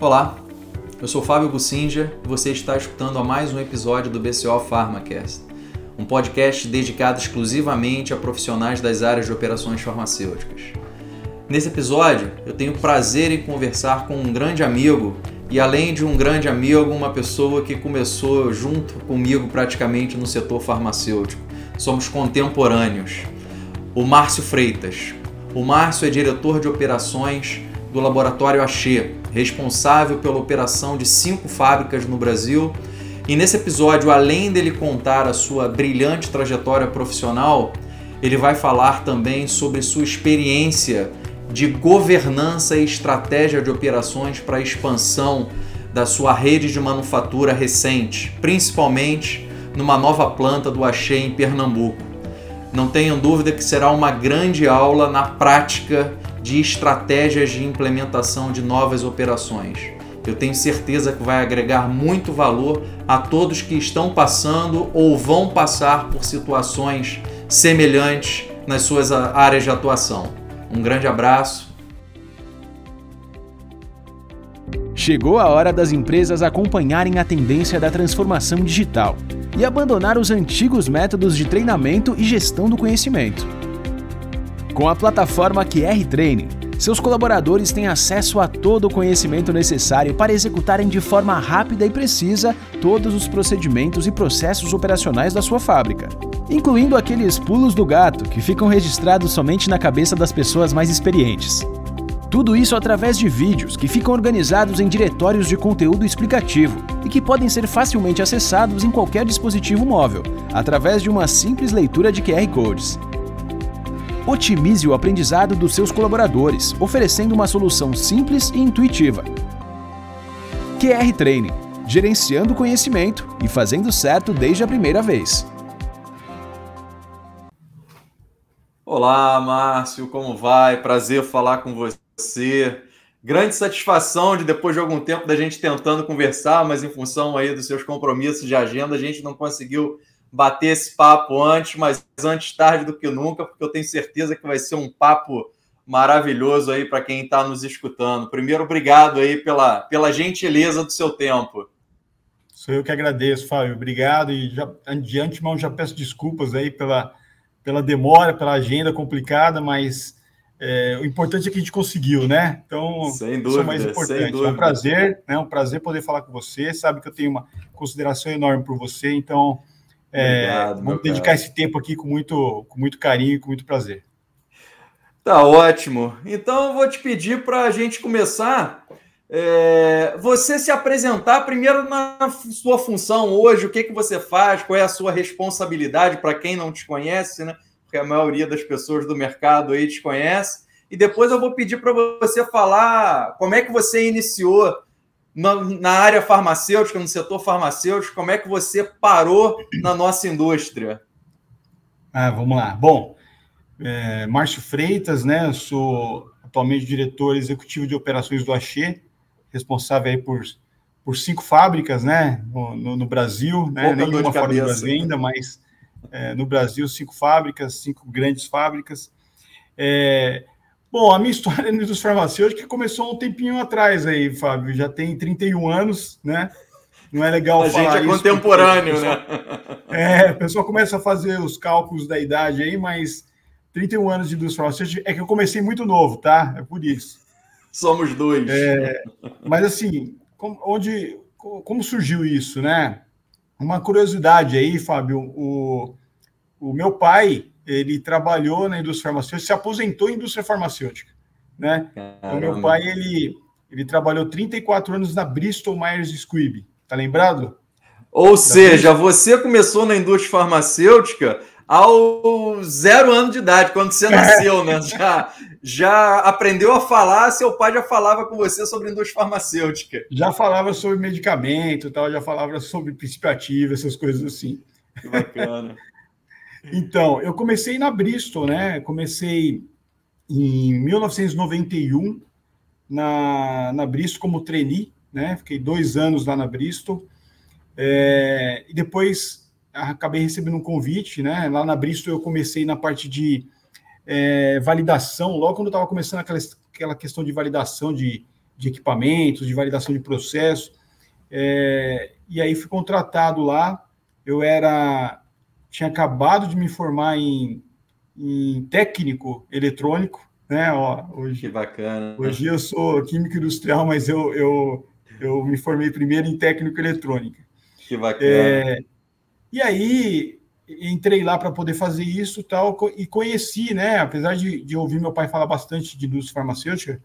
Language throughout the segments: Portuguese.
Olá, eu sou Fábio Bussinger e você está escutando a mais um episódio do BCO PharmaCast, um podcast dedicado exclusivamente a profissionais das áreas de operações farmacêuticas. Nesse episódio, eu tenho prazer em conversar com um grande amigo e, além de um grande amigo, uma pessoa que começou junto comigo praticamente no setor farmacêutico. Somos contemporâneos. O Márcio Freitas. O Márcio é diretor de operações do Laboratório Axê, responsável pela operação de cinco fábricas no Brasil. E nesse episódio, além dele contar a sua brilhante trajetória profissional, ele vai falar também sobre sua experiência de governança e estratégia de operações para a expansão da sua rede de manufatura recente, principalmente numa nova planta do Axê em Pernambuco. Não tenham dúvida que será uma grande aula na prática de estratégias de implementação de novas operações. Eu tenho certeza que vai agregar muito valor a todos que estão passando ou vão passar por situações semelhantes nas suas áreas de atuação. Um grande abraço. Chegou a hora das empresas acompanharem a tendência da transformação digital e abandonar os antigos métodos de treinamento e gestão do conhecimento. Com a plataforma QR Training, seus colaboradores têm acesso a todo o conhecimento necessário para executarem de forma rápida e precisa todos os procedimentos e processos operacionais da sua fábrica incluindo aqueles pulos do gato que ficam registrados somente na cabeça das pessoas mais experientes. Tudo isso através de vídeos que ficam organizados em diretórios de conteúdo explicativo e que podem ser facilmente acessados em qualquer dispositivo móvel, através de uma simples leitura de QR Codes. Otimize o aprendizado dos seus colaboradores, oferecendo uma solução simples e intuitiva. QR Training gerenciando conhecimento e fazendo certo desde a primeira vez. Olá, Márcio, como vai? Prazer falar com você. Grande satisfação de depois de algum tempo da gente tentando conversar, mas em função aí dos seus compromissos de agenda, a gente não conseguiu bater esse papo antes, mas antes tarde do que nunca, porque eu tenho certeza que vai ser um papo maravilhoso aí para quem está nos escutando. Primeiro, obrigado aí pela, pela gentileza do seu tempo. Sou eu que agradeço, Fábio. Obrigado e já, de antemão já peço desculpas aí pela pela demora, pela agenda complicada, mas é, o importante é que a gente conseguiu, né? Então, sem dúvida, isso é mais importante. É um prazer, né? Um prazer poder falar com você. Sabe que eu tenho uma consideração enorme por você, então é, Obrigado, vamos dedicar cara. esse tempo aqui com muito, com muito carinho e com muito prazer. Tá ótimo. Então, eu vou te pedir para a gente começar é, você se apresentar primeiro na sua função hoje, o que, que você faz, qual é a sua responsabilidade para quem não te conhece, né? Porque a maioria das pessoas do mercado aí te conhece. E depois eu vou pedir para você falar como é que você iniciou na, na, área farmacêutica, no setor farmacêutico, como é que você parou na nossa indústria. Ah, vamos lá. Bom, é, Márcio Freitas, né? Eu sou atualmente diretor executivo de operações do Axê responsável aí por, por cinco fábricas, né, no, no Brasil, né, nenhuma fora do Brasil ainda, mas é, no Brasil, cinco fábricas, cinco grandes fábricas. É, bom, a minha história na indústria farmacêutica começou um tempinho atrás aí, Fábio, já tem 31 anos, né, não é legal a falar gente é contemporâneo, pessoa, né? É, a pessoa começa a fazer os cálculos da idade aí, mas 31 anos de indústria farmacêutica é que eu comecei muito novo, tá? É por isso. Somos dois. É, mas assim, como, onde, como surgiu isso, né? Uma curiosidade aí, Fábio, o, o meu pai, ele trabalhou na indústria farmacêutica, se aposentou em indústria farmacêutica, né? O meu pai, ele, ele trabalhou 34 anos na Bristol Myers Squibb, tá lembrado? Ou da seja, Bristol? você começou na indústria farmacêutica ao zero ano de idade, quando você nasceu, né? Já, já aprendeu a falar, seu pai já falava com você sobre indústria farmacêutica. Já falava sobre medicamento, tal, já falava sobre princípio ativo, essas coisas assim. Que bacana. Então, eu comecei na Bristol, né? Comecei em 1991 na, na Bristol como trainee, né? Fiquei dois anos lá na Bristol. É, e depois acabei recebendo um convite, né? Lá na Bristol eu comecei na parte de é, validação, logo quando eu estava começando aquela, aquela questão de validação de, de equipamentos, de validação de processo. É, e aí fui contratado lá. Eu era tinha acabado de me formar em, em técnico eletrônico, né? Ó, hoje, que bacana. Hoje eu sou químico industrial, mas eu, eu, eu me formei primeiro em técnico eletrônica. Que bacana. É, e aí entrei lá para poder fazer isso tal e conheci, né? Apesar de, de, ouvir meu pai falar bastante de indústria farmacêutica,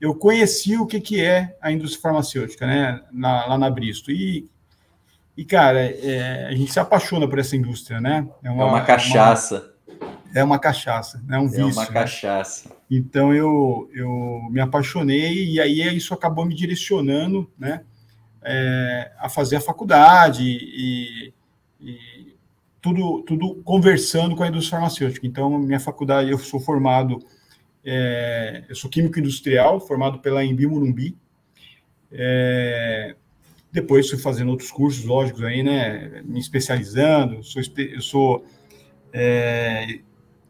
eu conheci o que, que é a indústria farmacêutica, né? Na, lá na Bristo e e cara, é, a gente se apaixona por essa indústria, né? É uma, é uma cachaça. Uma, é uma cachaça, é um vício. É uma né? cachaça. Né? Então eu eu me apaixonei e aí isso acabou me direcionando, né? É, a fazer a faculdade e, e tudo, tudo conversando com a indústria farmacêutica. Então, minha faculdade, eu sou formado, é, eu sou químico industrial, formado pela Embi Morumbi. É, depois fui fazendo outros cursos, lógicos aí, né, me especializando. Sou, eu sou, é,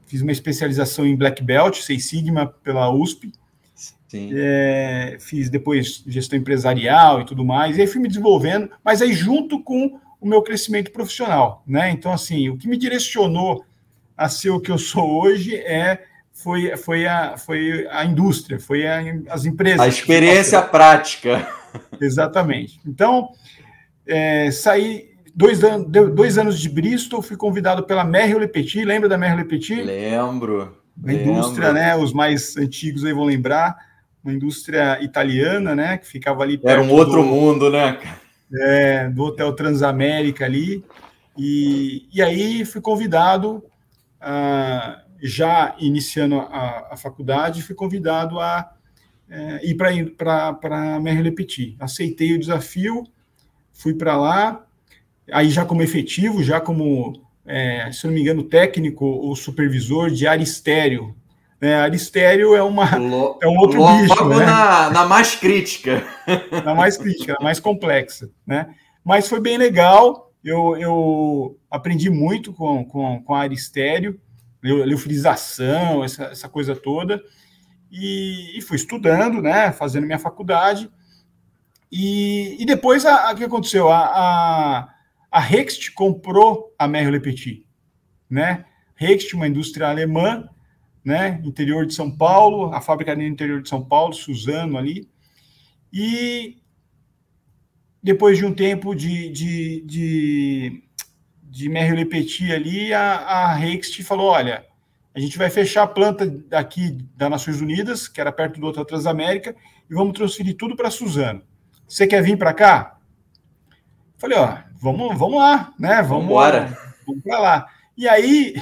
fiz uma especialização em Black Belt, Seis Sigma, pela USP. É, fiz depois gestão empresarial e tudo mais, e aí fui me desenvolvendo, mas aí junto com o meu crescimento profissional, né? Então, assim, o que me direcionou a ser o que eu sou hoje é foi, foi, a, foi a indústria, foi a, as empresas. A experiência prática. Exatamente. Então, é, saí dois, anos, dois anos de Bristol, fui convidado pela Merrill Lepetit, lembra da Merrill Lepetit? Lembro. A indústria, né? Os mais antigos aí vão lembrar, uma indústria italiana, né? Que ficava ali Era um outro do... mundo, né? é, do Hotel Transamérica ali. E, e aí fui convidado, uh, já iniciando a, a, faculdade, fui convidado a é, ir para Merle Petit. Aceitei o desafio, fui para lá, aí já como efetivo, já como, é, se não me engano, técnico ou supervisor de aristério, né? Aristério é, uma, é um outro Logo bicho. Né? Na, na mais crítica. na mais crítica, na mais complexa. Né? Mas foi bem legal. Eu, eu aprendi muito com, com, com a Aristério, leofilização, essa, essa coisa toda. E, e, fui estudando, né? Fazendo minha faculdade. E, e depois, o que aconteceu? A, a, a Rext comprou a Merrill Petit, né? Rext, uma indústria alemã, né? Interior de São Paulo, a fábrica no interior de São Paulo, Suzano ali. E depois de um tempo de, de, de, de Merrill Petit ali, a, a Rext falou: olha, a gente vai fechar a planta daqui das Nações Unidas, que era perto do Hotel Transamérica, e vamos transferir tudo para Suzano. Você quer vir para cá? Falei, ó, vamos, vamos lá, né? Vamos, Vambora. vamos para lá. E aí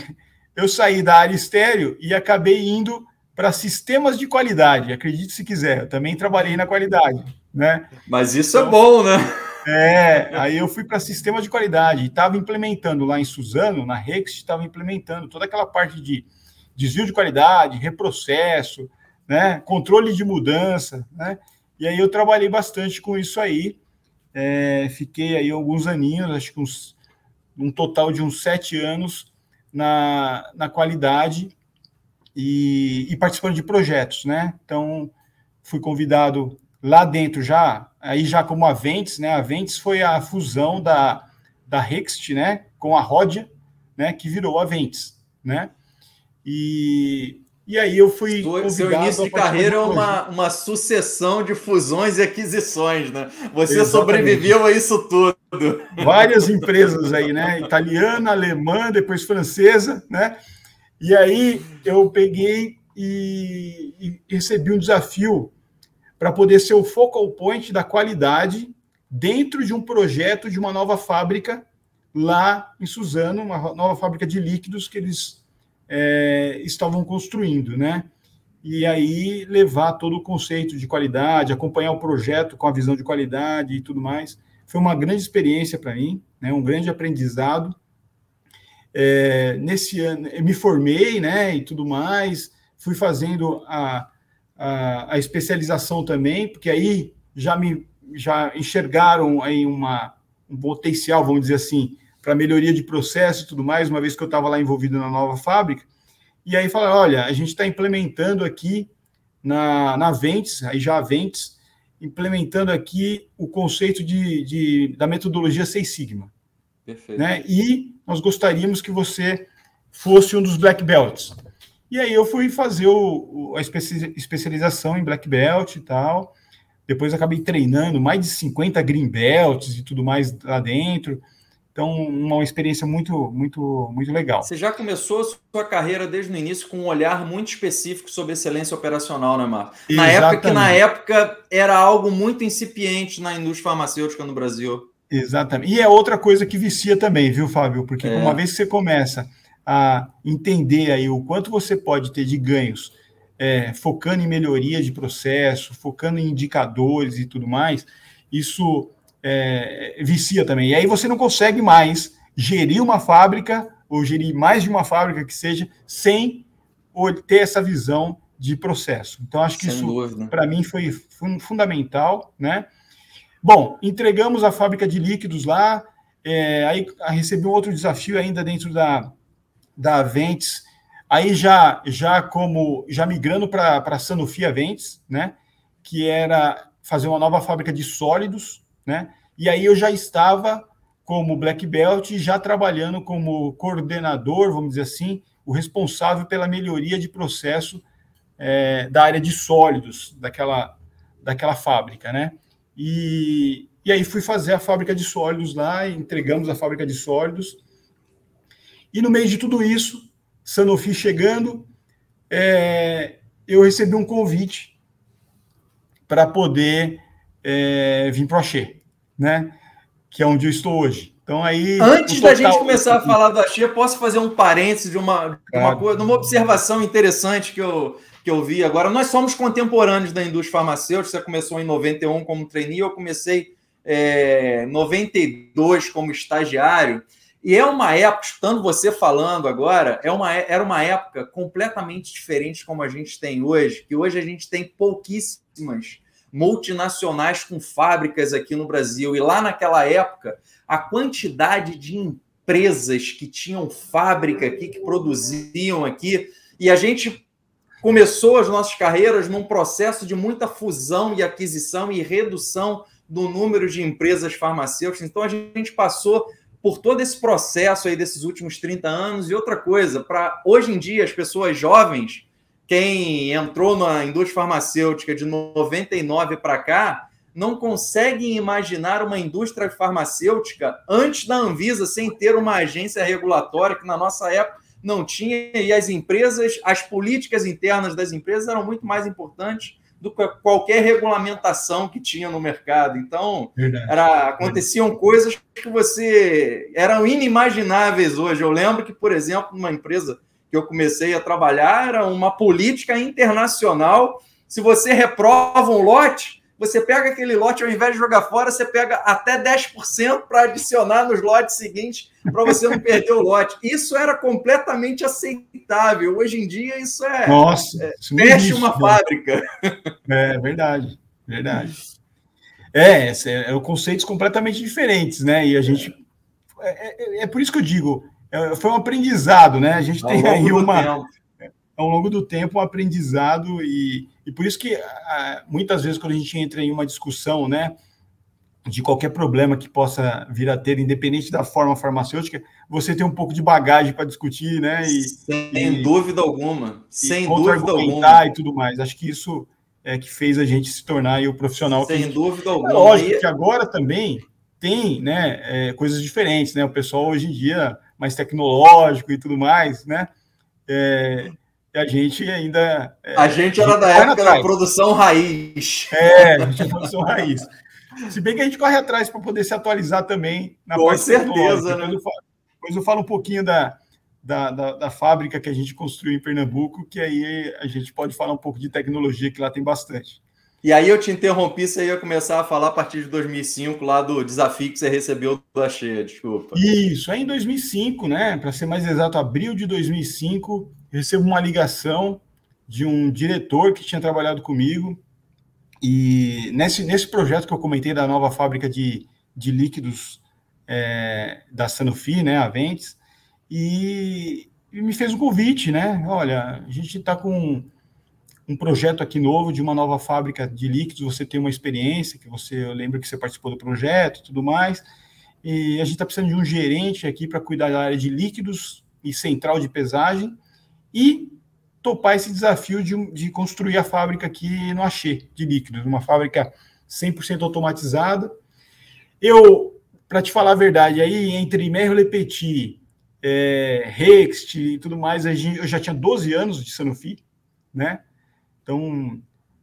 eu saí da área estéreo e acabei indo para sistemas de qualidade. Acredite se quiser, eu também trabalhei na qualidade, né? Mas isso é então, é bom, né? É, aí eu fui para sistema de qualidade e estava implementando lá em Suzano, na Rex, estava implementando toda aquela parte de desvio de qualidade, reprocesso, né, controle de mudança, né? E aí eu trabalhei bastante com isso aí. É, fiquei aí alguns aninhos, acho que uns, um total de uns sete anos na, na qualidade e, e, participando de projetos, né? Então, fui convidado lá dentro já, aí já como Aventes, né? Aventes foi a fusão da, da Rext, né? Com a Rodia, né? Que virou Aventes, né? E, e aí eu fui. Seu início de carreira é uma, uma sucessão de fusões e aquisições, né? Você Exatamente. sobreviveu a isso tudo. Várias empresas aí, né? Italiana, alemã, depois francesa, né? E aí eu peguei e, e recebi um desafio para poder ser o focal point da qualidade dentro de um projeto de uma nova fábrica lá em Suzano, uma nova fábrica de líquidos que eles é, estavam construindo, né? E aí levar todo o conceito de qualidade, acompanhar o projeto com a visão de qualidade e tudo mais. Foi uma grande experiência para mim, né? um grande aprendizado. É, nesse ano, eu me formei, né, e tudo mais, fui fazendo a, a, a, especialização também, porque aí já me já enxergaram aí uma, um potencial, vamos dizer assim, para melhoria de processo e tudo mais, uma vez que eu estava lá envolvido na nova fábrica. E aí falaram, olha, a gente está implementando aqui na, na Ventes, aí já a Ventes, implementando aqui o conceito de, de, da metodologia Seis Sigma. Perfeito. Né? E nós gostaríamos que você fosse um dos Black Belts. E aí eu fui fazer o, a especialização em Black Belt e tal. Depois acabei treinando mais de 50 Green Belts e tudo mais lá dentro. Então, uma experiência muito, muito, muito legal. Você já começou a sua carreira desde o início com um olhar muito específico sobre excelência operacional, né, Marco? Na época que na época era algo muito incipiente na indústria farmacêutica no Brasil. Exatamente. E é outra coisa que vicia também, viu, Fábio? Porque é. uma vez que você começa a entender aí o quanto você pode ter de ganhos é, focando em melhoria de processo, focando em indicadores e tudo mais, isso é, vicia também. E aí você não consegue mais gerir uma fábrica ou gerir mais de uma fábrica que seja sem ter essa visão de processo. Então acho que Sem isso para mim foi fundamental, né? Bom, entregamos a fábrica de líquidos lá, é, aí recebi um outro desafio ainda dentro da, da Aventes, aí já já como já migrando para a Sanofi Aventes, né? Que era fazer uma nova fábrica de sólidos, né? E aí eu já estava como black belt, já trabalhando como coordenador, vamos dizer assim, o responsável pela melhoria de processo é, da área de sólidos daquela, daquela fábrica, né? E, e aí fui fazer a fábrica de sólidos lá, entregamos a fábrica de sólidos. E no meio de tudo isso, Sanofi chegando, é, eu recebi um convite para poder é, vir para o Axê né? Que é onde eu estou hoje. Então aí. Antes total... da gente começar a falar do Axia, posso fazer um parênteses de uma, uma, coisa, de uma observação interessante que eu, que eu vi agora. Nós somos contemporâneos da indústria farmacêutica. Você começou em 91 como trainee, eu comecei é, em 92 como estagiário. E é uma época, estando você falando agora, é uma, era uma época completamente diferente como a gente tem hoje, que hoje a gente tem pouquíssimas multinacionais com fábricas aqui no Brasil. E lá naquela época, a quantidade de empresas que tinham fábrica aqui, que produziam aqui, e a gente começou as nossas carreiras num processo de muita fusão e aquisição e redução do número de empresas farmacêuticas. Então a gente passou por todo esse processo aí desses últimos 30 anos e outra coisa, para hoje em dia as pessoas jovens quem entrou na indústria farmacêutica de 99 para cá não consegue imaginar uma indústria farmacêutica antes da Anvisa, sem ter uma agência regulatória, que na nossa época não tinha, e as empresas, as políticas internas das empresas eram muito mais importantes do que qualquer regulamentação que tinha no mercado. Então, era, aconteciam coisas que você eram inimagináveis hoje. Eu lembro que, por exemplo, numa empresa que eu comecei a trabalhar era uma política internacional. Se você reprova um lote, você pega aquele lote, ao invés de jogar fora, você pega até 10% para adicionar nos lotes seguintes, para você não perder o lote. Isso era completamente aceitável. Hoje em dia, isso é. Nossa, é, fecha uma né? fábrica. É verdade, verdade. É, é, é conceitos completamente diferentes, né? E a gente. É, é, é por isso que eu digo, é, foi um aprendizado, né? A gente tem aí uma. Ao longo do tempo, um aprendizado, e, e por isso que muitas vezes, quando a gente entra em uma discussão, né, de qualquer problema que possa vir a ter, independente da forma farmacêutica, você tem um pouco de bagagem para discutir, né? E, sem e, dúvida alguma. Sem dúvida alguma. E tudo mais. Acho que isso é que fez a gente se tornar o profissional. Sem gente... dúvida alguma. É lógico que agora também tem né, é, coisas diferentes, né? O pessoal hoje em dia mais tecnológico e tudo mais, né? É, e a gente ainda. É, a gente era da época da produção raiz. É, a gente é produção raiz. Se bem que a gente corre atrás para poder se atualizar também na Com certeza, né? Depois eu, falo, depois eu falo um pouquinho da, da, da, da, fábrica que a gente construiu em Pernambuco, que aí a gente pode falar um pouco de tecnologia, que lá tem bastante. E aí eu te interrompi, você ia começar a falar a partir de 2005, lá do desafio que você recebeu da Cheia, desculpa. Isso, é em 2005, né? Para ser mais exato, abril de 2005, eu recebo uma ligação de um diretor que tinha trabalhado comigo. E nesse, nesse projeto que eu comentei da nova fábrica de, de líquidos é, da Sanofi, né, Ventes, e, e me fez um convite, né? Olha, a gente está com um projeto aqui novo de uma nova fábrica de líquidos, você tem uma experiência, que você, eu lembro que você participou do projeto e tudo mais, e a gente está precisando de um gerente aqui para cuidar da área de líquidos e central de pesagem, e topar esse desafio de, de construir a fábrica aqui no Axê, de líquidos, uma fábrica 100% automatizada. Eu, para te falar a verdade, aí entre Merro Petit, é, e tudo mais, eu já tinha 12 anos de Sanofi, né? Então,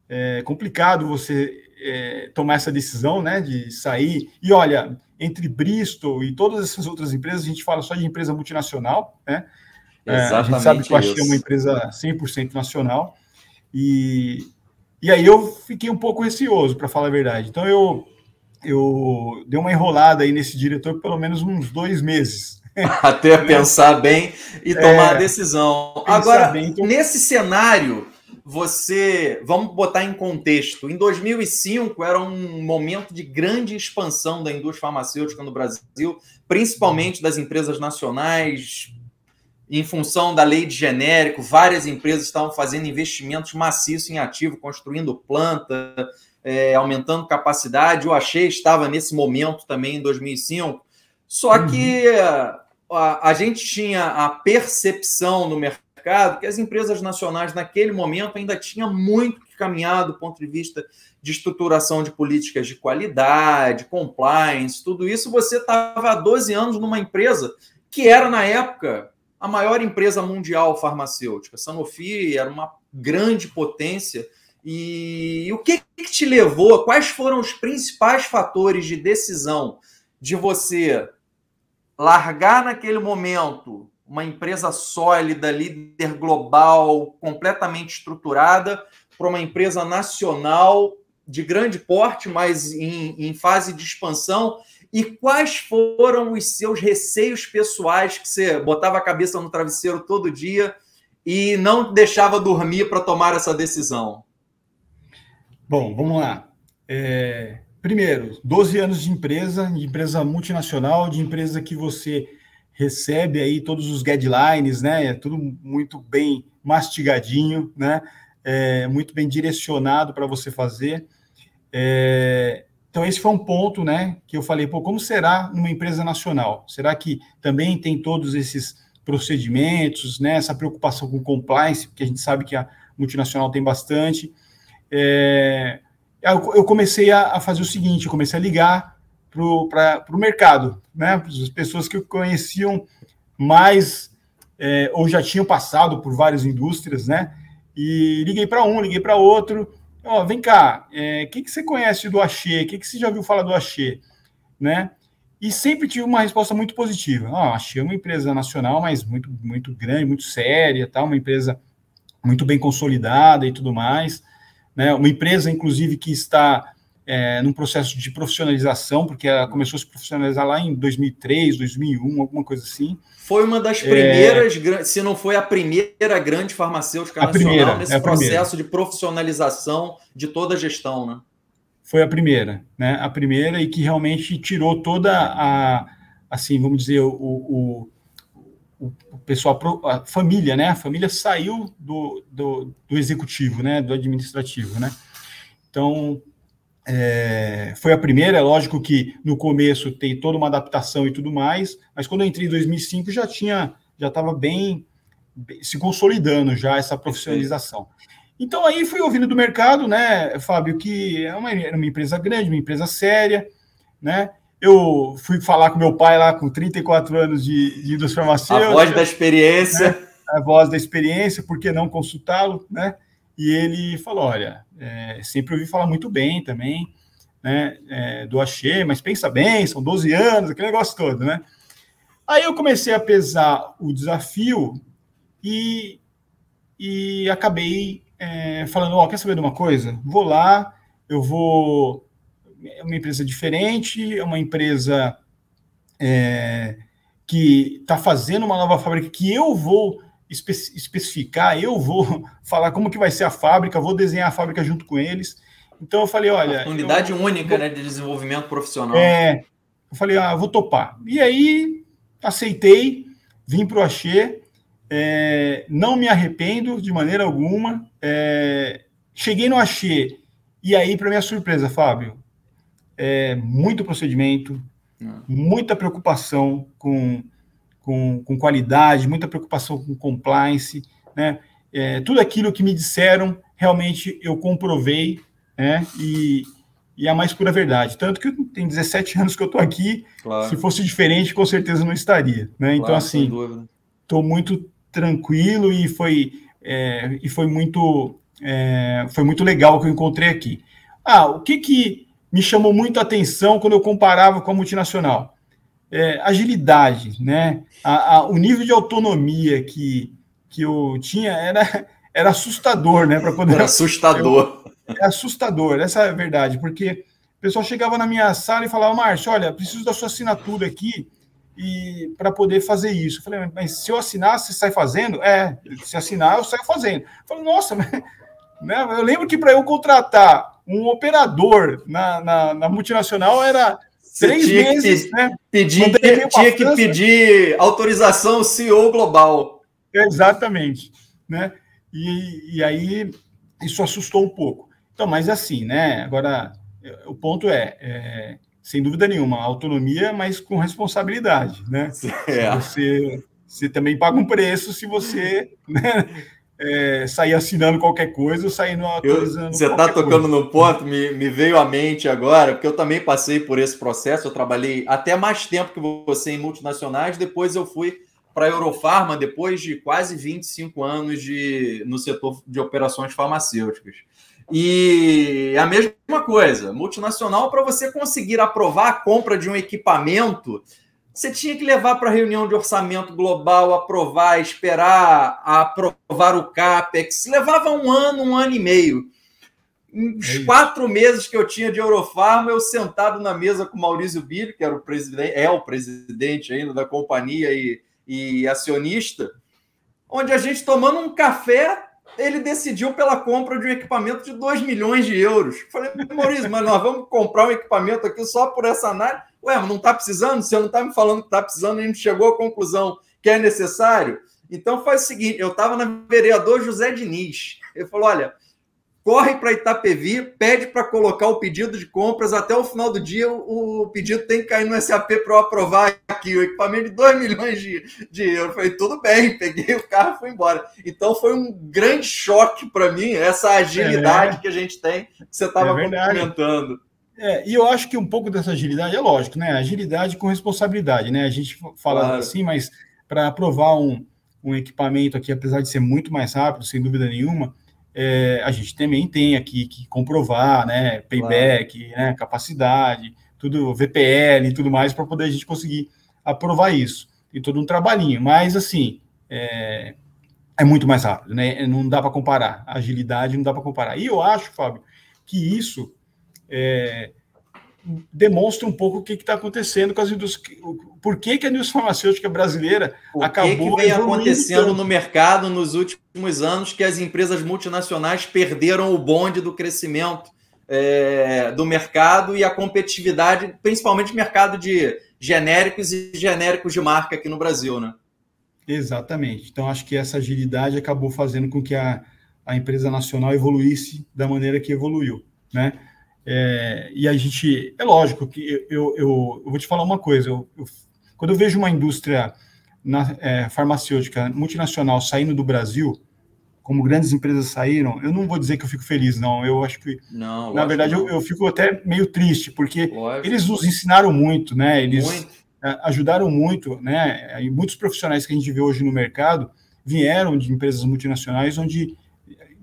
é complicado você é, tomar essa decisão, né, de sair. E olha, entre Bristol e todas essas outras empresas, a gente fala só de empresa multinacional, né? Exatamente é, a gente sabe que o Axi é uma empresa 100% nacional. E, e aí eu fiquei um pouco receoso, para falar a verdade. Então eu, eu dei uma enrolada aí nesse diretor pelo menos uns dois meses. Até pensar bem e tomar é, a decisão. Agora, bem, então... nesse cenário, você. Vamos botar em contexto. Em 2005 era um momento de grande expansão da indústria farmacêutica no Brasil, principalmente das empresas nacionais, em função da lei de genérico, várias empresas estavam fazendo investimentos maciços em ativo, construindo planta, é, aumentando capacidade. O Achei estava nesse momento também em 2005. Só uhum. que a, a gente tinha a percepção no mercado que as empresas nacionais, naquele momento, ainda tinham muito que caminhar do ponto de vista de estruturação de políticas de qualidade, compliance, tudo isso. Você estava há 12 anos numa empresa que era, na época, a maior empresa mundial farmacêutica. Sanofi era uma grande potência. E o que, que te levou? Quais foram os principais fatores de decisão de você largar naquele momento uma empresa sólida, líder global, completamente estruturada, para uma empresa nacional de grande porte, mas em, em fase de expansão e quais foram os seus receios pessoais que você botava a cabeça no travesseiro todo dia e não deixava dormir para tomar essa decisão? Bom, vamos lá. É, primeiro, 12 anos de empresa, de empresa multinacional, de empresa que você recebe aí todos os guidelines, né? É tudo muito bem mastigadinho, né? É, muito bem direcionado para você fazer. É, então, esse foi um ponto, né, que eu falei, pô, como será numa empresa nacional? Será que também tem todos esses procedimentos, né, essa preocupação com compliance, porque a gente sabe que a multinacional tem bastante. É, eu comecei a, fazer o seguinte, comecei a ligar para o mercado, né, as pessoas que conheciam mais é, ou já tinham passado por várias indústrias, né, e liguei para um, liguei para outro, Ó, vem cá, o é, que, que você conhece do Axê? O que, que você já ouviu falar do Axê? Né? E sempre tive uma resposta muito positiva. Ó, a Axê é uma empresa nacional, mas muito, muito grande, muito séria, tá? uma empresa muito bem consolidada e tudo mais. Né? Uma empresa, inclusive, que está é, num processo de profissionalização, porque ela começou a se profissionalizar lá em 2003, 2001, alguma coisa assim. Foi uma das primeiras, é... se não foi a primeira grande farmacêutica a nacional primeira, nesse é processo de profissionalização de toda a gestão, né? Foi a primeira, né? A primeira e que realmente tirou toda a, assim, vamos dizer, o, o, o, o pessoal, a família, né? A família saiu do, do, do executivo, né? Do administrativo, né? Então, é, foi a primeira, é lógico que no começo tem toda uma adaptação e tudo mais, mas quando eu entrei em 2005 já tinha, já estava bem, bem, se consolidando já essa profissionalização. Então aí fui ouvindo do mercado, né, Fábio, que é uma, era uma empresa grande, uma empresa séria, né, eu fui falar com meu pai lá com 34 anos de, de indústria farmacêutica. A voz da experiência. Né, a voz da experiência, por que não consultá-lo, né? E ele falou: olha, é, sempre ouvi falar muito bem também, né, é, do Axê, mas pensa bem, são 12 anos, aquele negócio todo, né? Aí eu comecei a pesar o desafio e, e acabei é, falando: ó, quer saber de uma coisa? Vou lá, eu vou. É uma empresa diferente, é uma empresa é, que está fazendo uma nova fábrica que eu vou espe especificar, eu vou falar como que vai ser a fábrica, vou desenhar a fábrica junto com eles. Então eu falei, olha... Oportunidade eu, única, né, de desenvolvimento profissional. É, eu falei, ah, vou topar. E aí, aceitei, vim para o Axê, é, não me arrependo de maneira alguma. É, cheguei no Axê, e aí, para minha surpresa, Fábio, é, muito procedimento, ah. muita preocupação com, com, com, qualidade, muita preocupação com compliance, né? É, tudo aquilo que me disseram, realmente eu comprovei, né? E, e a mais pura verdade. Tanto que tem 17 anos que eu estou aqui, claro. se fosse diferente, com certeza não estaria. Né? Então, claro, então, assim, estou muito tranquilo e foi, é, e foi muito é, foi muito legal o que eu encontrei aqui. Ah, o que, que me chamou muito a atenção quando eu comparava com a multinacional? É, agilidade, né? A, a, o nível de autonomia que, que eu tinha era, era assustador, né? Para poder. Era assustador. Eu, é assustador, essa é a verdade, porque o pessoal chegava na minha sala e falava, Márcio, olha, preciso da sua assinatura aqui e para poder fazer isso. Eu falei, mas se eu assinar, você sai fazendo? É, se assinar, eu saio fazendo. Eu falei, nossa, mas, né? eu lembro que para eu contratar um operador na, na, na multinacional era você três meses, que, né? Pedir, tinha que pedir autorização CEO global. Exatamente, né? E, e aí isso assustou um pouco. Então, mas assim, né? Agora, o ponto é, é sem dúvida nenhuma, autonomia, mas com responsabilidade, né? É. Você, você também paga um preço se você né, é, sair assinando qualquer coisa ou sair atualizando. você está tocando coisa. no ponto, me, me veio à mente agora, porque eu também passei por esse processo, eu trabalhei até mais tempo que você em multinacionais, depois eu fui para a Eurofarma, depois de quase 25 anos de, no setor de operações farmacêuticas. E a mesma coisa, multinacional, para você conseguir aprovar a compra de um equipamento, você tinha que levar para a reunião de orçamento global, aprovar, esperar aprovar o CAPEX. Levava um ano, um ano e meio. Uns é quatro meses que eu tinha de Eurofarma, eu sentado na mesa com o Maurício Bilho, que era o presidente, é o presidente ainda da companhia e, e acionista, onde a gente tomando um café ele decidiu pela compra de um equipamento de 2 milhões de euros. Falei, Maurício, mas nós vamos comprar um equipamento aqui só por essa análise? Ué, mas não está precisando? Você não está me falando que está precisando, a gente chegou à conclusão que é necessário? Então faz o seguinte: eu estava na vereador José Diniz. Ele falou: olha, corre para Itapevi, pede para colocar o pedido de compras até o final do dia. O, pedido tem que cair no SAP para eu aprovar aqui o equipamento de 2 milhões de, de euros. Eu falei, tudo bem, peguei o carro e fui embora. Então foi um grande choque para mim, essa agilidade é, que a gente tem, que você estava é comentando. É, e eu acho que um pouco dessa agilidade é lógico, né? Agilidade com responsabilidade, né? A gente fala claro. assim, mas para aprovar um, um equipamento aqui, apesar de ser muito mais rápido, sem dúvida nenhuma, é, a gente também tem aqui que comprovar, né, payback, claro. né, capacidade, tudo, VPL e tudo mais, para poder a gente conseguir aprovar isso. E todo um trabalhinho, mas assim, é, é muito mais rápido, né? Não dá para comparar. A agilidade não dá para comparar. E eu acho, Fábio, que isso é, demonstra um pouco o que está acontecendo com as indústrias. Por que, que a indústria farmacêutica brasileira o acabou. O que, vem acontecendo tanto? no mercado nos últimos anos que as empresas multinacionais perderam o bonde do crescimento é, do mercado e a competitividade, principalmente mercado de genéricos e genéricos de marca aqui no Brasil, né? Exatamente. Então, acho que essa agilidade acabou fazendo com que a, a empresa nacional evoluísse da maneira que evoluiu, né? É, e a gente, é lógico que eu, eu, eu vou te falar uma coisa, eu, eu, quando eu vejo uma indústria na, é, farmacêutica multinacional saindo do Brasil, como grandes empresas saíram, eu não vou dizer que eu fico feliz, não. Eu acho que, não, na verdade, eu, eu, fico até meio triste, porque lógico. eles nos ensinaram muito, né? Eles muito. Ajudaram muito, né? E muitos profissionais que a gente vê hoje no mercado vieram de empresas multinacionais onde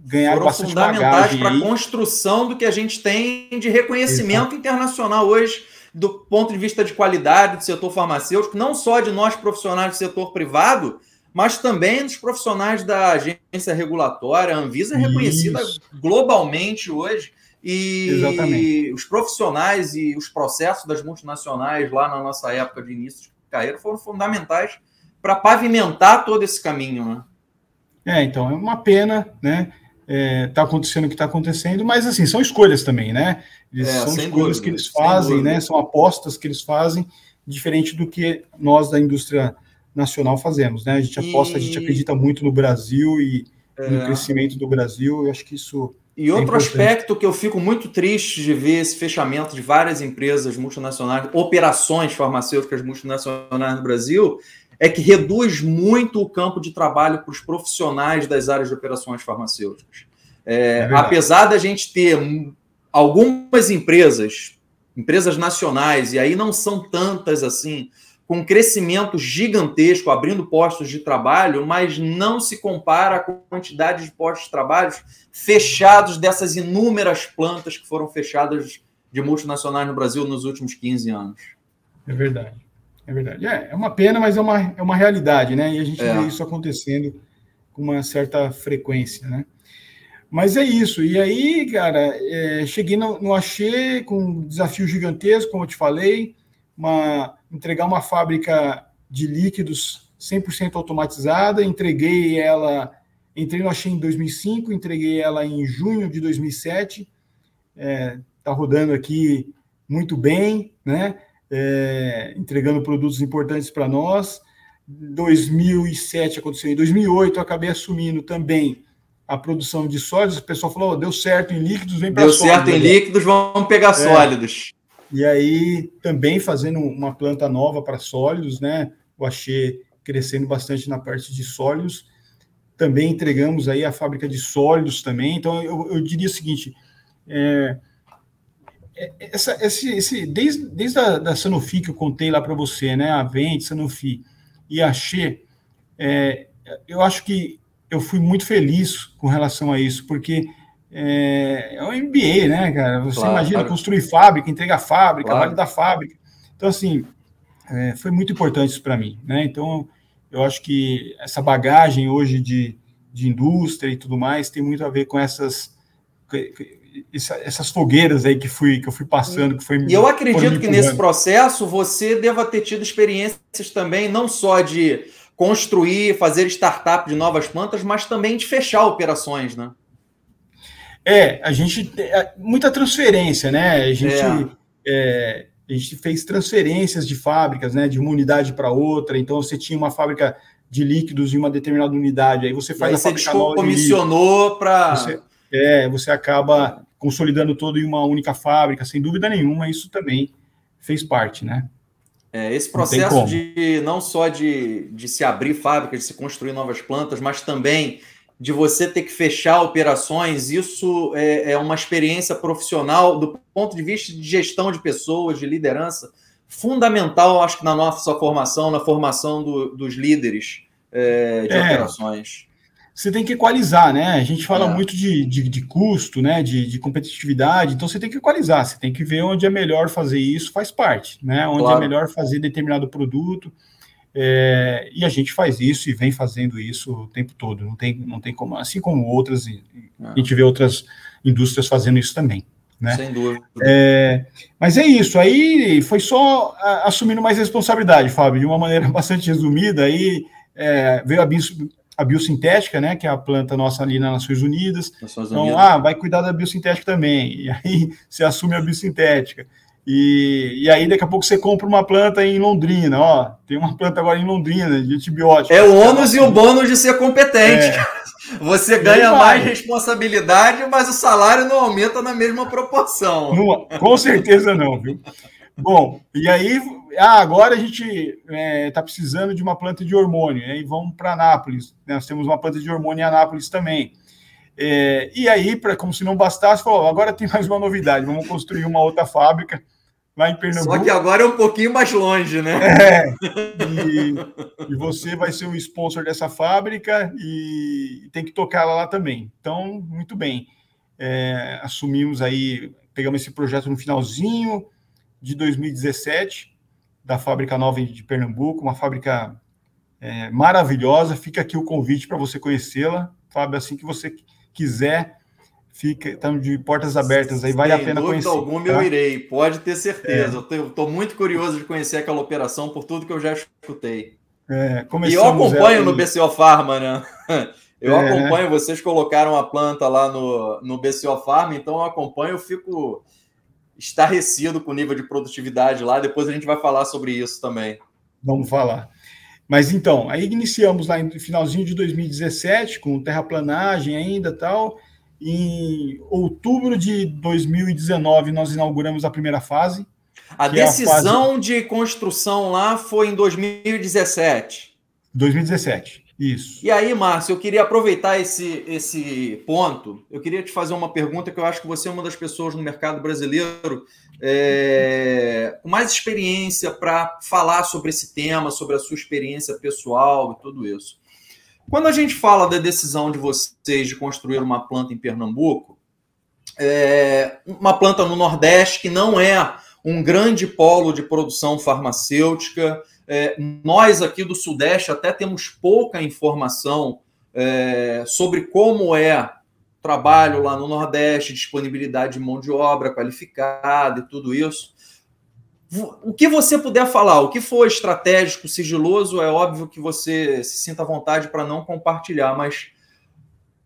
ganharam foram bastante fundamentais para a construção do que a gente tem de reconhecimento Exato. internacional hoje, do ponto de vista de qualidade do setor farmacêutico, não só de nós profissionais do setor privado, mas também dos profissionais da agência regulatória. A Anvisa é reconhecida Isso. globalmente hoje. E Exatamente. os profissionais e os processos das multinacionais lá na nossa época de início de carreira foram fundamentais para pavimentar todo esse caminho. Né? É, então, é uma pena, né? Está é, tá acontecendo o que está acontecendo, mas assim, são escolhas também, né? Eles, é, são escolhas dúvida, que eles fazem, né? São apostas que eles fazem, diferente do que nós da indústria nacional fazemos, né? A gente aposta, e... a gente acredita muito no Brasil e é. no crescimento do Brasil, eu acho que isso. E outro é aspecto que eu fico muito triste de ver esse fechamento de várias empresas multinacionais, operações farmacêuticas multinacionais no Brasil, é que reduz muito o campo de trabalho para os profissionais das áreas de operações farmacêuticas. É, é apesar da gente ter algumas empresas, empresas nacionais, e aí não são tantas assim, com crescimento gigantesco, abrindo postos de trabalho, mas não se compara com a quantidade de postos de trabalho fechados dessas inúmeras plantas que foram fechadas de multinacionais no Brasil nos últimos 15 anos. É verdade. É verdade. É, é uma pena, mas é uma, é uma realidade, né? E a gente é. vê isso acontecendo com uma certa frequência, né? Mas é isso. E aí, cara, é, cheguei no, no Axê com um desafio gigantesco, como eu te falei, uma, entregar uma fábrica de líquidos 100% automatizada. Entreguei ela, entrei no Axê em 2005, entreguei ela em junho de 2007. É, tá rodando aqui muito bem, né? É, entregando produtos importantes para nós. 2007 aconteceu, em 2008 eu acabei assumindo também a produção de sólidos. O pessoal falou: oh, deu certo em líquidos, vem para sólidos. Deu certo em líquidos, vamos pegar é. sólidos. E aí também fazendo uma planta nova para sólidos, né? Eu achei crescendo bastante na parte de sólidos. Também entregamos aí a fábrica de sólidos também. Então eu, eu diria o seguinte: é, essa, esse, esse, desde, desde a da Sanofi que eu contei lá para você, né, a Vente, Sanofi e a Xê, é, eu acho que eu fui muito feliz com relação a isso, porque é, é um MBA, né, cara? Você claro, imagina claro. construir fábrica, entregar fábrica, claro. da fábrica. Então, assim, é, foi muito importante isso para mim, né? Então, eu acho que essa bagagem hoje de, de indústria e tudo mais tem muito a ver com essas essas fogueiras aí que fui que eu fui passando, que foi E eu acredito que nesse processo você deva ter tido experiências também não só de construir, fazer startup de novas plantas, mas também de fechar operações, né? É, a gente é, muita transferência, né? A gente é. É, a gente fez transferências de fábricas, né? De uma unidade para outra. Então você tinha uma fábrica de líquidos em uma determinada unidade, aí você faz e aí a você comissionou para é, você acaba consolidando todo em uma única fábrica, sem dúvida nenhuma, isso também fez parte, né? É, esse processo não de não só de, de se abrir fábricas, de se construir novas plantas, mas também de você ter que fechar operações, isso é, é, uma experiência profissional do ponto de vista de gestão de pessoas, de liderança, fundamental, acho que na nossa formação, na formação do, dos líderes é, de é, operações você tem que equalizar, né? A gente fala é. muito de, de, de, custo, né? De, de, competitividade, então você tem que equalizar, você tem que ver onde é melhor fazer isso, faz parte, né? Onde é claro. é melhor fazer determinado produto. É, e a gente faz isso e vem fazendo isso o tempo todo, não tem, não tem como, assim como outras, é. a gente vê outras indústrias fazendo isso também. Né? Sem dúvida. É, mas é isso, aí foi só assumindo mais responsabilidade, Fábio, de uma maneira bastante resumida, aí é, veio a a biosintética, né, que é a planta nossa ali nas Nações Unidas. Nações então, Unidas. ah, vai cuidar da biosintética também. E aí você assume a biosintética. E, e aí daqui a pouco você compra uma planta em Londrina, ó, tem uma planta agora em Londrina de antibiótico. É o ônus e o bônus de ser competente. É. Você ganha mais responsabilidade, mas o salário não aumenta na mesma proporção. Não, com certeza não, viu? Bom, e aí, ah, agora a gente está é, tá precisando de uma planta de hormônio, aí vamos para Anápolis. Nós temos uma planta de hormônio em Anápolis também. É, e aí, pra, como se não bastasse, falou: agora tem mais uma novidade, vamos construir uma outra fábrica lá em Pernambuco. Só que agora é um pouquinho mais longe, né? É, e, e você vai ser o sponsor dessa fábrica e, e tem que tocar ela lá também. Então, muito bem. É, assumimos aí, pegamos esse projeto no finalzinho de 2017, da fábrica nova de Pernambuco, uma fábrica é, maravilhosa. Fica aqui o convite para você conhecê-la, Fábio, assim que você quiser. Fica, estamos de portas abertas aí, vale Sem a pena conhecer. alguma tá? eu irei, pode ter certeza. É. Eu estou muito curioso de conhecer aquela operação por tudo que eu já escutei. É, e eu acompanho no BCO Pharma, né? Eu é. acompanho, vocês colocaram a planta lá no, no BCO Pharma, então eu acompanho, eu fico estarrecido com o nível de produtividade lá. Depois a gente vai falar sobre isso também. Vamos falar. Mas então, aí iniciamos lá no finalzinho de 2017, com terraplanagem ainda tal. Em outubro de 2019, nós inauguramos a primeira fase. A decisão é a fase... de construção lá foi em 2017. 2017. Isso. E aí, Márcio, eu queria aproveitar esse, esse ponto. Eu queria te fazer uma pergunta que eu acho que você é uma das pessoas no mercado brasileiro é, com mais experiência para falar sobre esse tema, sobre a sua experiência pessoal e tudo isso. Quando a gente fala da decisão de vocês de construir uma planta em Pernambuco, é, uma planta no Nordeste que não é um grande polo de produção farmacêutica, é, nós aqui do Sudeste até temos pouca informação é, sobre como é trabalho lá no Nordeste, disponibilidade de mão de obra qualificada e tudo isso. O que você puder falar, o que for estratégico, sigiloso, é óbvio que você se sinta à vontade para não compartilhar, mas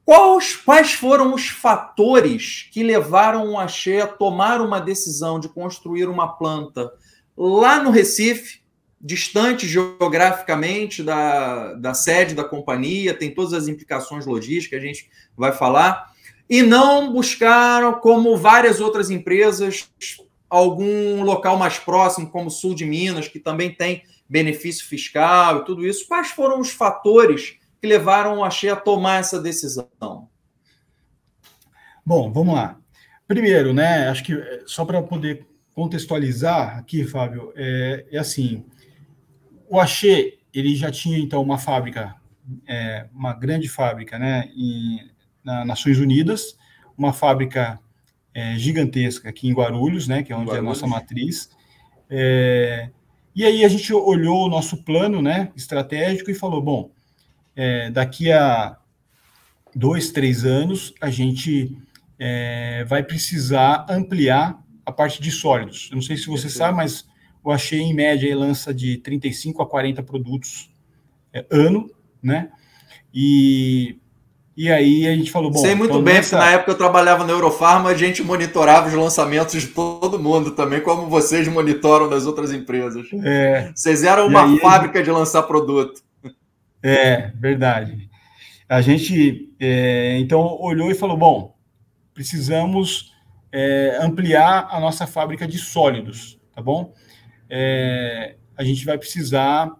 quais, quais foram os fatores que levaram o Axé a tomar uma decisão de construir uma planta lá no Recife, distante geograficamente da, da sede da companhia, tem todas as implicações logísticas a gente vai falar, e não buscaram, como várias outras empresas, algum local mais próximo, como o sul de Minas, que também tem benefício fiscal e tudo isso. Quais foram os fatores que levaram a Xê a tomar essa decisão? Bom, vamos lá. Primeiro, né, acho que eh, só para poder contextualizar aqui, Fábio, é, é assim, o Axê, ele já tinha, então, uma fábrica, é, uma grande fábrica, né, em, na Nações Unidas, uma fábrica é, gigantesca aqui em Guarulhos, né, que é onde Guarulhos. é a nossa matriz. É, e aí a gente olhou o nosso plano, né, estratégico e falou, bom, é, daqui a dois, três anos, a gente é, vai precisar ampliar a parte de sólidos. Eu não sei se você sabe, mas eu achei em média ele lança de 35 a 40 produtos é, ano, né? E, e aí a gente falou, bom... Sei muito então bem, porque na época eu trabalhava na Eurofarma, a gente monitorava os lançamentos de todo mundo também, como vocês monitoram das outras empresas. É, vocês eram uma aí, fábrica de lançar produto. É, verdade. A gente, é, então, olhou e falou, bom, precisamos é, ampliar a nossa fábrica de sólidos, tá bom? É, a gente vai precisar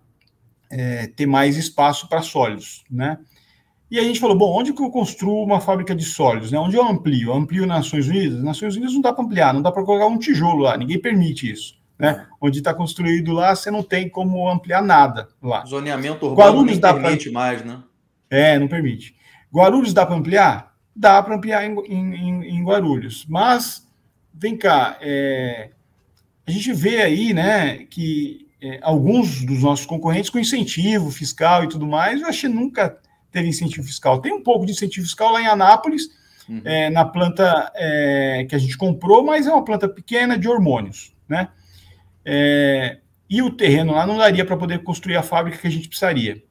é, ter mais espaço para sólidos, né? E a gente falou, bom, onde que eu construo uma fábrica de sólidos, né? Onde eu amplio? Eu amplio nas Nações Unidas? Nas Nações Unidas não dá para ampliar, não dá para colocar um tijolo lá, ninguém permite isso, né? Onde está construído lá, você não tem como ampliar nada lá. Zoneamento urbano Guarulhos não permite pra... mais, né? É, não permite. Guarulhos dá para ampliar? Dá para ampliar em, em, em, Guarulhos, mas vem cá, é, a gente vê aí, né, que é, alguns dos nossos concorrentes com incentivo fiscal e tudo mais, eu que nunca teve incentivo fiscal. Tem um pouco de incentivo fiscal lá em Anápolis, uhum. é, na planta é, que a gente comprou, mas é uma planta pequena de hormônios, né? É, e o terreno lá não daria para poder construir a fábrica que a gente precisaria.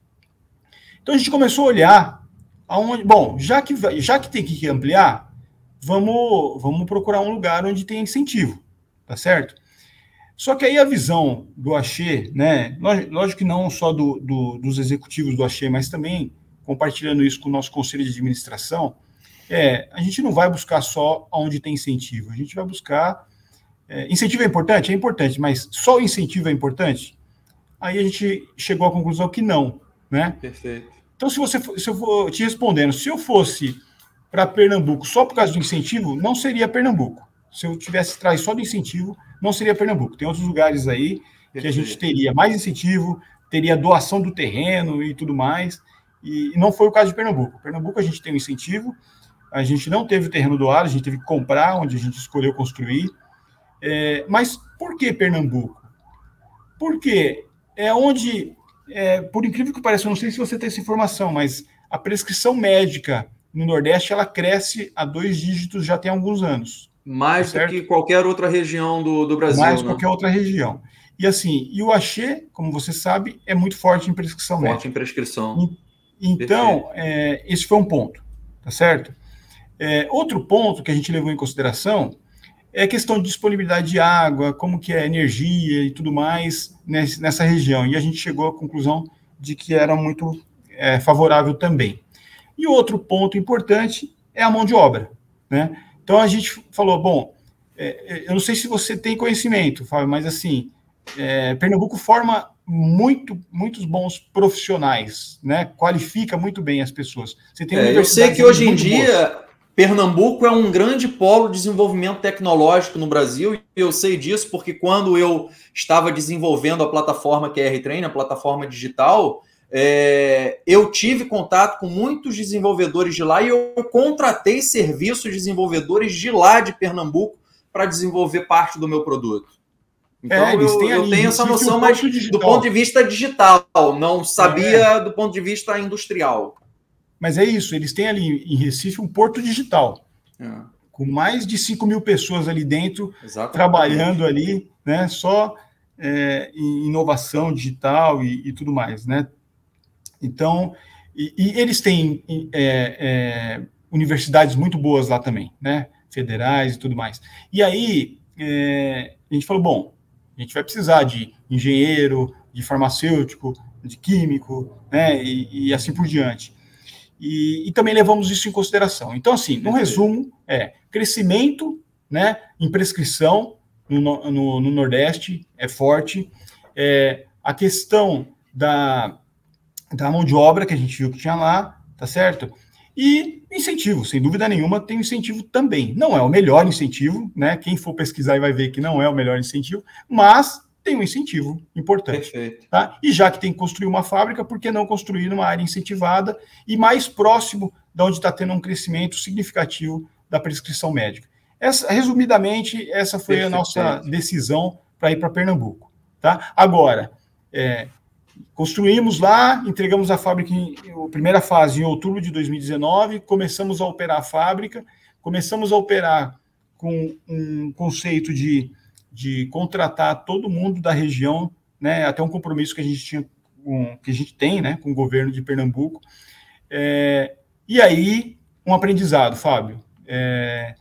Então a gente começou a olhar aonde, bom, já que já que tem que ampliar, vamos vamos procurar um lugar onde tem incentivo, tá certo? Só que aí a visão do Axê, né? Lógico que não só do, do, dos executivos do Axê, mas também compartilhando isso com o nosso conselho de administração, é a gente não vai buscar só onde tem incentivo, a gente vai buscar. É, incentivo é importante? É importante, mas só o incentivo é importante? Aí a gente chegou à conclusão que não, né? Perfeito. Então, se você se eu for te respondendo, se eu fosse para Pernambuco só por causa do incentivo, não seria Pernambuco. Se eu tivesse trazido só do incentivo, não seria Pernambuco. Tem outros lugares aí que a gente teria mais incentivo, teria doação do terreno e tudo mais. E não foi o caso de Pernambuco. Pernambuco a gente tem um incentivo, a gente não teve o terreno doado, a gente teve que comprar onde a gente escolheu construir. É, mas por que Pernambuco? Porque é onde, é, por incrível que pareça, eu não sei se você tem essa informação, mas a prescrição médica no Nordeste ela cresce a dois dígitos já tem alguns anos. Mais certo? do que qualquer outra região do, do Brasil. Mais né? qualquer outra região. E assim, e o axê, como você sabe, é muito forte em prescrição forte médica. em prescrição. E, então, é, esse foi um ponto, tá certo? É, outro ponto que a gente levou em consideração é a questão de disponibilidade de água, como que é a energia e tudo mais nessa região. E a gente chegou à conclusão de que era muito é, favorável também. E outro ponto importante é a mão de obra. Né? Então a gente falou, bom, é, é eu não sei se você tem conhecimento, Fábio, mas assim, é, Pernambuco forma muito, muitos bons profissionais, né? Qualifica muito bem as pessoas. Você tem é, eu sei que hoje em dia boas. Pernambuco é um grande polo de desenvolvimento tecnológico no Brasil, e eu sei disso porque quando eu estava desenvolvendo a plataforma QR Train, a plataforma digital, é, eu tive contato com muitos desenvolvedores de lá e eu contratei serviços de desenvolvedores de lá de Pernambuco para desenvolver parte do meu produto. Então é, eu, eu tenho essa noção, um mas do ponto de vista digital, não sabia é. do ponto de vista industrial. Mas é isso, eles têm ali em Recife um porto digital, é. com mais de 5 mil pessoas ali dentro, Exatamente. trabalhando ali, né, só é, em inovação digital e, e, tudo mais, né? Então, e, e eles têm é, é, universidades muito boas lá também, né? Federais e tudo mais. E aí, é, a gente falou, bom, a gente vai precisar de engenheiro, de farmacêutico, de químico, né? E, e assim por diante. E, e, também levamos isso em consideração. Então, assim, no resumo, é crescimento né, em prescrição no, no, no Nordeste é forte. É, a questão da, da mão de obra que a gente viu que tinha lá, tá certo? E incentivo, sem dúvida nenhuma, tem incentivo também. Não é o melhor incentivo, né? Quem for pesquisar vai ver que não é o melhor incentivo, mas tem um incentivo importante. Perfeito. Tá? E já que tem que construir uma fábrica, por que não construir numa área incentivada e mais próximo de onde está tendo um crescimento significativo da prescrição médica? Essa, resumidamente, essa foi Perfeito. a nossa decisão para ir para Pernambuco. Tá? Agora, é, construímos lá, entregamos a fábrica em a primeira fase em outubro de 2019, começamos a operar a fábrica, começamos a operar com um conceito de de contratar todo mundo da região, né, até um compromisso que a gente tinha, com, que a gente tem, né, com o governo de Pernambuco. É, e aí, um aprendizado, Fábio. É,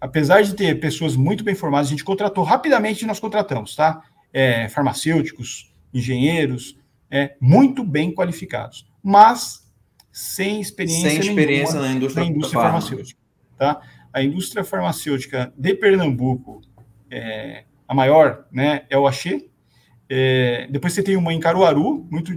apesar de ter pessoas muito bem formadas, a gente contratou rapidamente, nós contratamos, tá? É, farmacêuticos, engenheiros, é, muito bem qualificados, mas sem experiência, sem experiência na indústria, na indústria farmacêutica. Tá? A indústria farmacêutica de Pernambuco é, a maior né, é o Axê. É, depois você tem uma em Caruaru, muito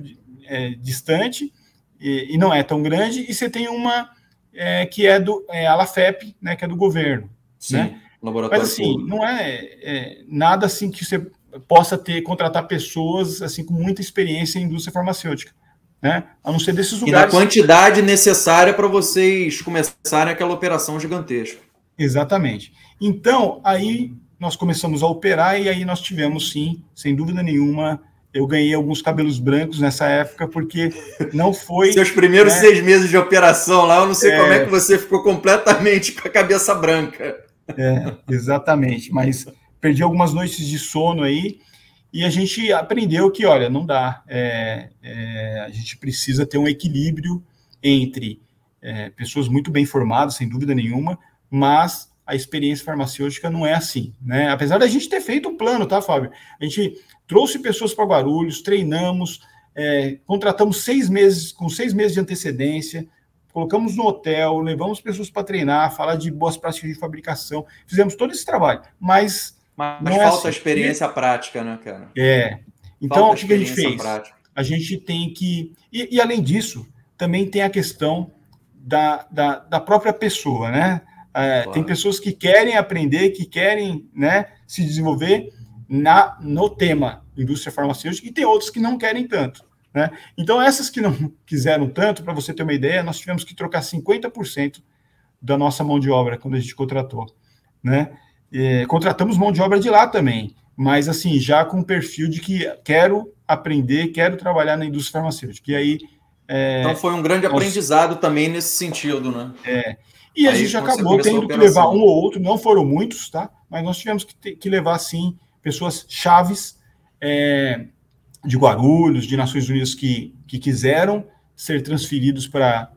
é, distante, e, e, não é tão grande, e você tem uma é, que é do é, a LAFEP, né, que é do governo. Sim, né? laboratório Mas assim, público. não é, é, nada assim que você possa ter, contratar pessoas assim com muita experiência em indústria farmacêutica. Né? A não ser desses lugares. E na quantidade necessária para vocês começarem aquela operação gigantesca. Exatamente. Então, aí nós começamos a operar e aí nós tivemos, sim, sem dúvida nenhuma, eu ganhei alguns cabelos brancos nessa época, porque não foi. Seus primeiros né? seis meses de operação lá, eu não sei é... como é que você ficou completamente com a cabeça branca. É, exatamente, mas perdi algumas noites de sono aí, e a gente aprendeu que, olha, não dá. É, é, a gente precisa ter um equilíbrio entre é, pessoas muito bem formadas, sem dúvida nenhuma, mas a experiência farmacêutica não é assim, né? Apesar da gente ter feito um plano, tá, Fábio? A gente trouxe pessoas para Guarulhos, treinamos, é, contratamos seis meses, com seis meses de antecedência, colocamos no hotel, levamos pessoas para treinar, falar de boas práticas de fabricação, fizemos todo esse trabalho, mas. Mas, falta experiência prática, né, cara? É. Então, falta o que a gente fez? Prática. A gente tem que. E, e, além disso, também tem a questão da, da, da própria pessoa, né? É, claro. Tem pessoas que querem aprender, que querem né, se desenvolver na, no tema indústria farmacêutica, e tem outros que não querem tanto. Né? Então, essas que não quiseram tanto, para você ter uma ideia, nós tivemos que trocar 50% da nossa mão de obra quando a gente contratou. Né? E, contratamos mão de obra de lá também, mas assim, já com o perfil de que quero aprender, quero trabalhar na indústria farmacêutica. E aí. É, então foi um grande nós, aprendizado também nesse sentido, né? É. E a gente acabou tendo que levar um ou outro, não foram muitos, tá? Mas nós tivemos que, ter, que levar, sim, pessoas chaves é, de Guarulhos, de Nações Unidas que, que quiseram ser transferidos para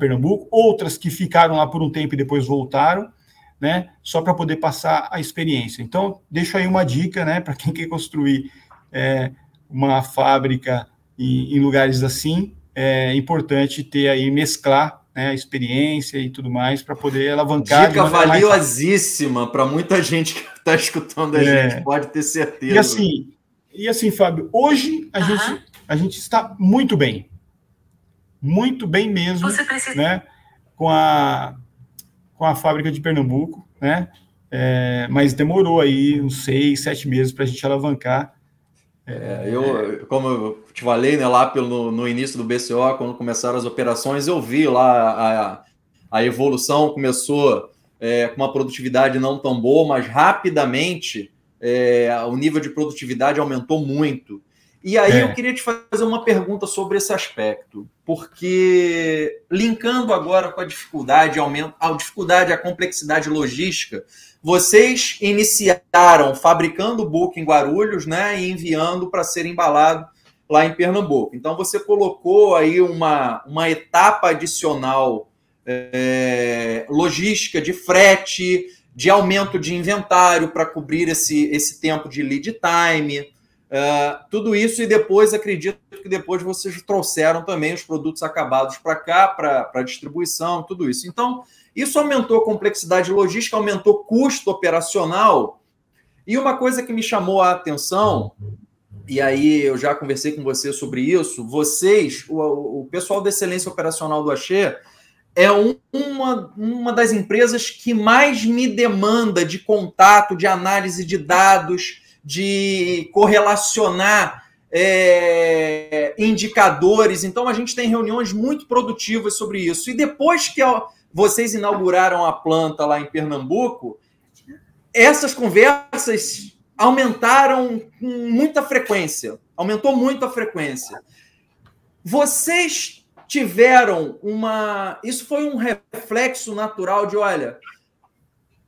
Pernambuco, outras que ficaram lá por um tempo e depois voltaram, né? Só para poder passar a experiência. Então, deixo aí uma dica, né, para quem quer construir é, uma fábrica em, em lugares assim, é importante ter aí, mesclar né, a experiência e tudo mais para poder alavancar. Dica valiosíssima para muita gente que está escutando a é. gente, pode ter certeza. E assim, e assim, Fábio, hoje a, gente, a gente está muito bem. Muito bem mesmo, precisa... né? Com a, com a fábrica de Pernambuco, né? É, mas demorou aí uns seis, sete meses para a gente alavancar. É, eu, como eu te falei, né, lá pelo, no início do BCO, quando começaram as operações, eu vi lá a, a evolução começou é, com uma produtividade não tão boa, mas rapidamente é, o nível de produtividade aumentou muito. E aí é. eu queria te fazer uma pergunta sobre esse aspecto, porque linkando agora com a dificuldade, aumento, a dificuldade, a complexidade logística, vocês iniciaram fabricando o book em Guarulhos, né, e enviando para ser embalado lá em Pernambuco. Então você colocou aí uma, uma etapa adicional é, logística de frete, de aumento de inventário para cobrir esse, esse tempo de lead time, uh, tudo isso, e depois acredito que depois vocês trouxeram também os produtos acabados para cá, para distribuição, tudo isso. Então, isso aumentou a complexidade logística, aumentou custo operacional. E uma coisa que me chamou a atenção, e aí eu já conversei com você sobre isso, vocês, o, o pessoal da excelência operacional do Axê, é um, uma, uma das empresas que mais me demanda de contato, de análise de dados, de correlacionar é, indicadores. Então, a gente tem reuniões muito produtivas sobre isso. E depois que vocês inauguraram a planta lá em Pernambuco, essas conversas aumentaram com muita frequência. Aumentou muito a frequência. Vocês tiveram uma. Isso foi um reflexo natural de: olha,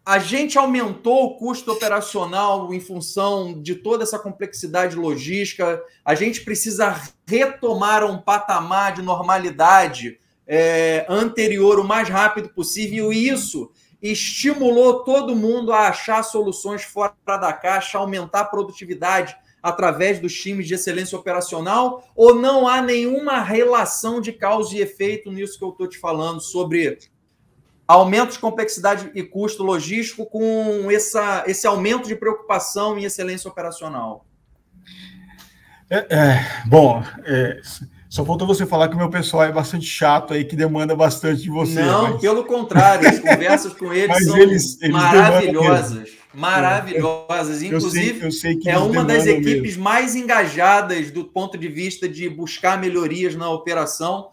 a gente aumentou o custo operacional em função de toda essa complexidade logística, a gente precisa retomar um patamar de normalidade é, anterior o mais rápido possível, e isso estimulou todo mundo a achar soluções fora da caixa, aumentar a produtividade através dos times de excelência operacional ou não há nenhuma relação de causa e efeito nisso que eu estou te falando sobre aumento de complexidade e custo logístico com essa, esse aumento de preocupação em excelência operacional? É, é, bom, é, só faltou você falar que o meu pessoal é bastante chato aí, que demanda bastante de você. Não, mas... pelo contrário, as conversas com eles são eles, eles maravilhosas maravilhosas. Inclusive, eu sei, eu sei é uma das equipes mesmo. mais engajadas do ponto de vista de buscar melhorias na operação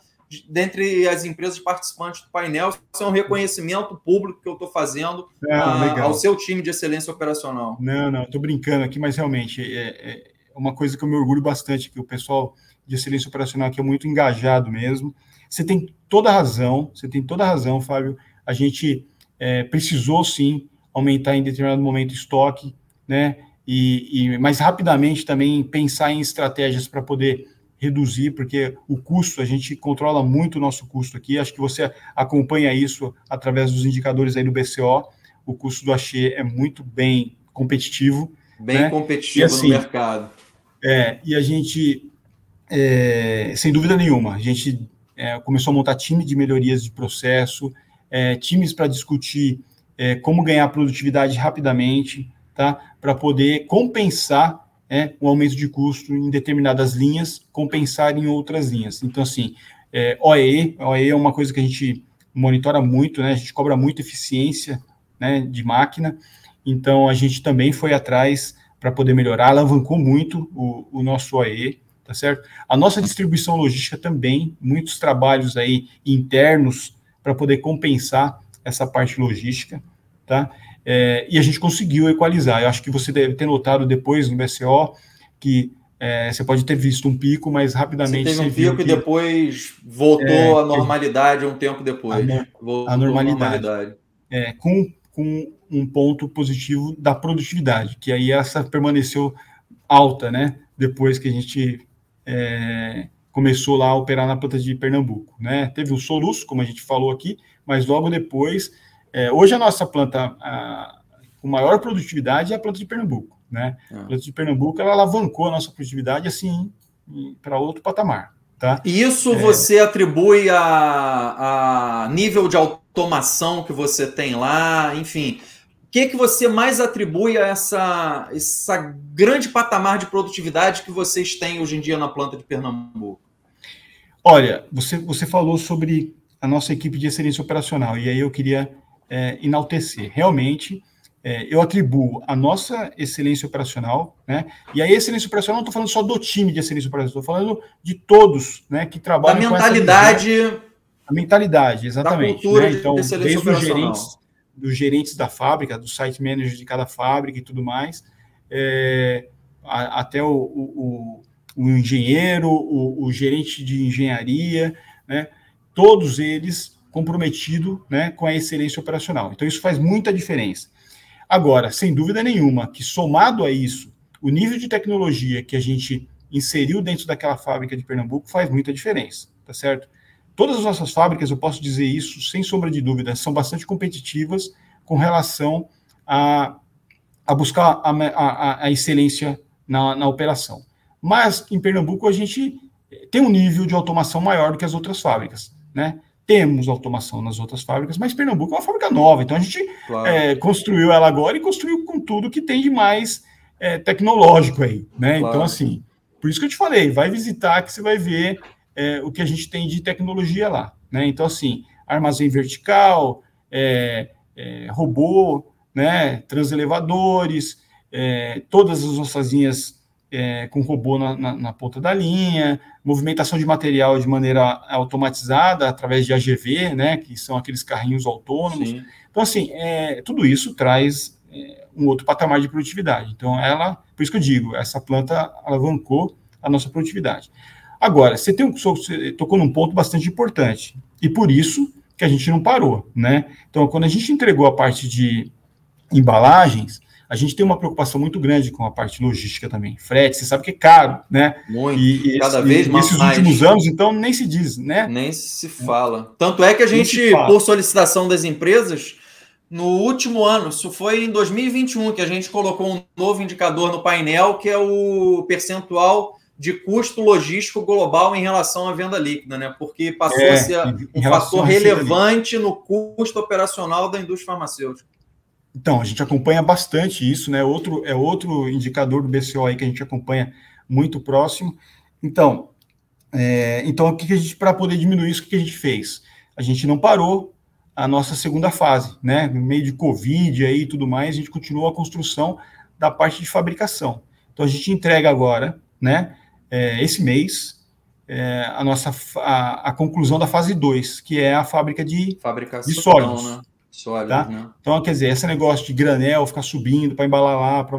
dentre as empresas participantes do painel. Isso é um reconhecimento público que eu estou fazendo a, ao seu time de excelência operacional. Não, não, estou brincando aqui, mas realmente é, é, uma coisa que eu me orgulho bastante, que o pessoal de excelência operacional aqui é muito engajado mesmo. Você tem toda a razão, você tem toda a razão, Fábio. A gente é, precisou sim aumentar em determinado momento o estoque, né? E, e mais rapidamente também pensar em estratégias para poder reduzir, porque o custo, a gente controla muito o nosso custo aqui. Acho que você acompanha isso através dos indicadores aí do BCO. O custo do Axê é muito bem competitivo. Bem né? competitivo assim, no mercado. É, e a gente, é, sem dúvida nenhuma, a gente é, começou a montar time de melhorias de processo, é, times para discutir é, como ganhar produtividade rapidamente, tá? Para poder compensar é, o aumento de custo em determinadas linhas, compensar em outras linhas. Então, assim, é, OE, OE é uma coisa que a gente monitora muito, né? A gente cobra muito eficiência né, de máquina, então a gente também foi atrás para poder melhorar, alavancou muito o, o nosso OE, tá certo? A nossa distribuição logística também, muitos trabalhos aí internos para poder compensar essa parte logística, tá? É, e a gente conseguiu equalizar. Eu acho que você deve ter notado depois no BCO que é, você pode ter visto um pico, mas rapidamente. Você teve um pico que... e depois voltou é, à normalidade um tempo depois. A, no, a normalidade. normalidade. É, com, com um ponto positivo da produtividade, que aí essa permaneceu alta, né? Depois que a gente é, começou lá a operar na planta de Pernambuco, né? Teve o soluço, como a gente falou aqui, mas logo depois, é, hoje a nossa planta a, com maior produtividade é a planta de Pernambuco, né? Ah. A planta de Pernambuco, ela alavancou a nossa produtividade, assim, para outro patamar. Tá? Isso é... você atribui a, a nível de automação que você tem lá, enfim. O que, que você mais atribui a essa, essa grande patamar de produtividade que vocês têm hoje em dia na planta de Pernambuco? Olha, você, você falou sobre a nossa equipe de excelência operacional, e aí eu queria é, enaltecer. Realmente, é, eu atribuo a nossa excelência operacional, né? E a excelência operacional não estou falando só do time de excelência operacional, estou falando de todos, né, que trabalham da mentalidade, a mentalidade, exatamente. Né? Então, desde os gerentes, dos gerentes da fábrica, do site manager de cada fábrica e tudo mais, é, a, até o, o, o engenheiro, o, o, gerente de engenharia, né? Todos eles comprometidos, né, com a excelência operacional. Então isso faz muita diferença. Agora, sem dúvida nenhuma, que somado a isso, o nível de tecnologia que a gente inseriu dentro daquela fábrica de Pernambuco faz muita diferença, tá certo? Todas as nossas fábricas, eu posso dizer isso sem sombra de dúvida, são bastante competitivas com relação a, a buscar a, a, a excelência na, na operação. Mas em Pernambuco a gente tem um nível de automação maior do que as outras fábricas, né? Temos automação nas outras fábricas, mas Pernambuco é uma fábrica nova, então a gente claro. é, construiu ela agora e construiu com tudo que tem de mais é, tecnológico aí, né? Claro. Então, assim, por isso que eu te falei, vai visitar que você vai ver é, o que a gente tem de tecnologia lá, né? Então, assim, armazém vertical, é, é, robô, né? Transelevadores, é, todas as nossas é, com robô na, na, na, ponta da linha, movimentação de material de maneira automatizada através de AGV, né, que são aqueles carrinhos autônomos. Sim. Então, assim, é, tudo isso traz é, um outro patamar de produtividade. Então, ela, por isso que eu digo, essa planta alavancou a nossa produtividade. Agora, você, tem um, você tocou num ponto bastante importante, e por isso que a gente não parou, né? Então, quando a gente entregou a parte de embalagens, a gente tem uma preocupação muito grande com a parte logística também. Frete, você sabe que é caro, né? Muito, e, cada esse, vez mais. Nesses últimos anos, então, nem se diz, né? Nem se fala. Tanto é que a gente, por solicitação das empresas, no último ano, isso foi em 2021, que a gente colocou um novo indicador no painel, que é o percentual de custo logístico global em relação à venda líquida, né? Porque passou é, a ser um fator relevante no custo operacional da indústria farmacêutica. Então, a gente acompanha bastante isso, né? Outro, é outro indicador do BCO aí que a gente acompanha muito próximo. Então, é, então o que, que a gente, para poder diminuir isso, o que, que a gente fez? A gente não parou a nossa segunda fase, né? No meio de Covid aí e tudo mais, a gente continuou a construção da parte de fabricação. Então, a gente entrega agora, né? É, esse mês, é, a nossa a, a, conclusão da fase 2, que é a fábrica de, Fabricação, de sólidos. Né? Sólido, tá? né? Então, quer dizer, esse negócio de granel, ficar subindo para embalar lá, pra,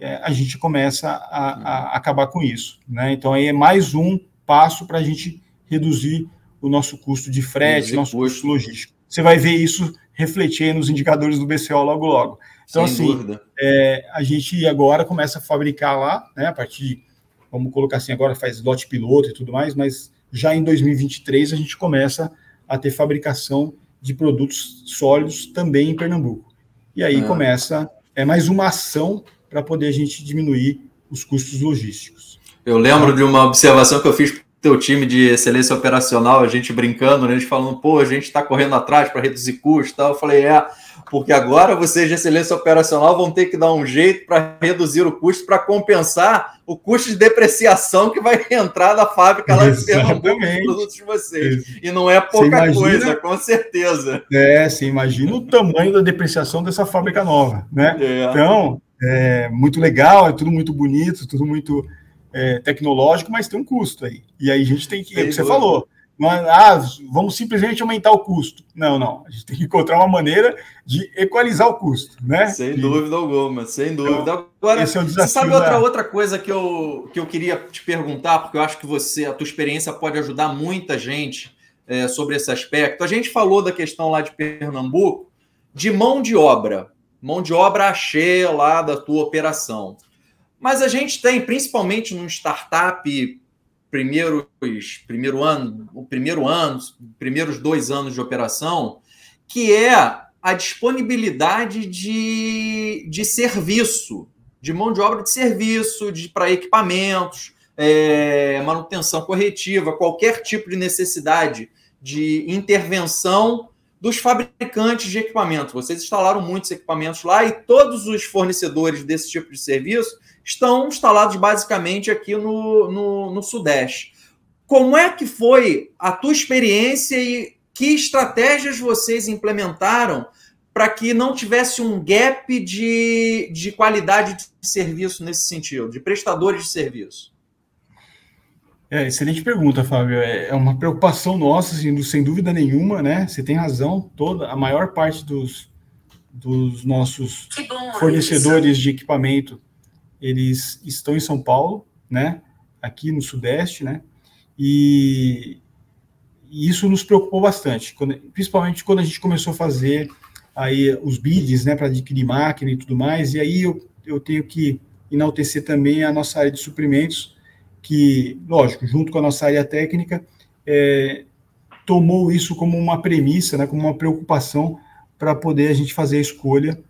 é, a gente começa a, a, acabar com isso. Né? Então, aí é mais um passo para a gente reduzir o nosso custo de frete, nosso custo. custo logístico. Você vai ver isso refletir nos indicadores do BCO logo, logo. Então, Sem assim, é, a gente agora começa a fabricar lá, né, a partir de, vamos colocar assim, agora faz lote piloto e tudo mais, mas já em 2023 a gente começa a ter fabricação de produtos sólidos também em Pernambuco. E aí ah. começa, é mais uma ação para poder a gente diminuir os custos logísticos. Eu lembro de uma observação que eu fiz teu time de excelência operacional, a gente brincando, né, a gente falando, pô, a gente está correndo atrás para reduzir custos e tal. Eu falei, é, porque agora vocês de excelência operacional vão ter que dar um jeito para reduzir o custo, para compensar o custo de depreciação que vai entrar na fábrica lá de Pernambuco dos produtos de vocês. E não é pouca imagina, coisa, com certeza. É, você imagina o tamanho da depreciação dessa fábrica nova, né? É. Então, é muito legal, é tudo muito bonito, tudo muito é, tecnológico, mas tem um custo aí. E aí a gente tem que, é o que você falou, ah, vamos simplesmente aumentar o custo. Não, não. A gente tem que encontrar uma maneira de equalizar o custo, né? Sem e... dúvida alguma, sem dúvida. Então, Agora, esse é o desafio, você sabe outra, da... outra coisa que eu, que eu queria te perguntar, porque eu acho que você, a tua experiência pode ajudar muita gente é, sobre esse aspecto. A gente falou da questão lá de Pernambuco de mão de obra, mão de obra achei lá da tua operação. Mas a gente tem, principalmente num startup primeiros primeiro ano, o primeiro ano, primeiros dois anos de operação, que é a disponibilidade de, de serviço, de mão de obra de serviço, de para equipamentos. é, manutenção corretiva, qualquer tipo de necessidade de intervenção dos fabricantes de equipamento. Vocês instalaram muitos equipamentos lá e todos os fornecedores desse tipo de serviço estão instalados basicamente aqui no, no, no Sudeste. Como é que foi a tua experiência e que estratégias vocês implementaram para que não tivesse um gap de, de qualidade de serviço nesse sentido, de prestadores de serviço? É, excelente pergunta, Fábio. É, é uma preocupação nossa, assim, sem dúvida nenhuma, né? Você tem razão. Toda a maior parte dos, dos nossos fornecedores isso. de equipamento eles estão em São Paulo, né? Aqui no Sudeste, né? E, e isso nos preocupou bastante, quando, principalmente quando a gente começou a fazer aí os bids, né, para adquirir máquina e tudo mais. E aí eu, eu tenho que enaltecer também a nossa área de suprimentos que, lógico, junto com a nossa área técnica, é, tomou isso como uma premissa, né, como uma preocupação para poder a gente fazer a escolha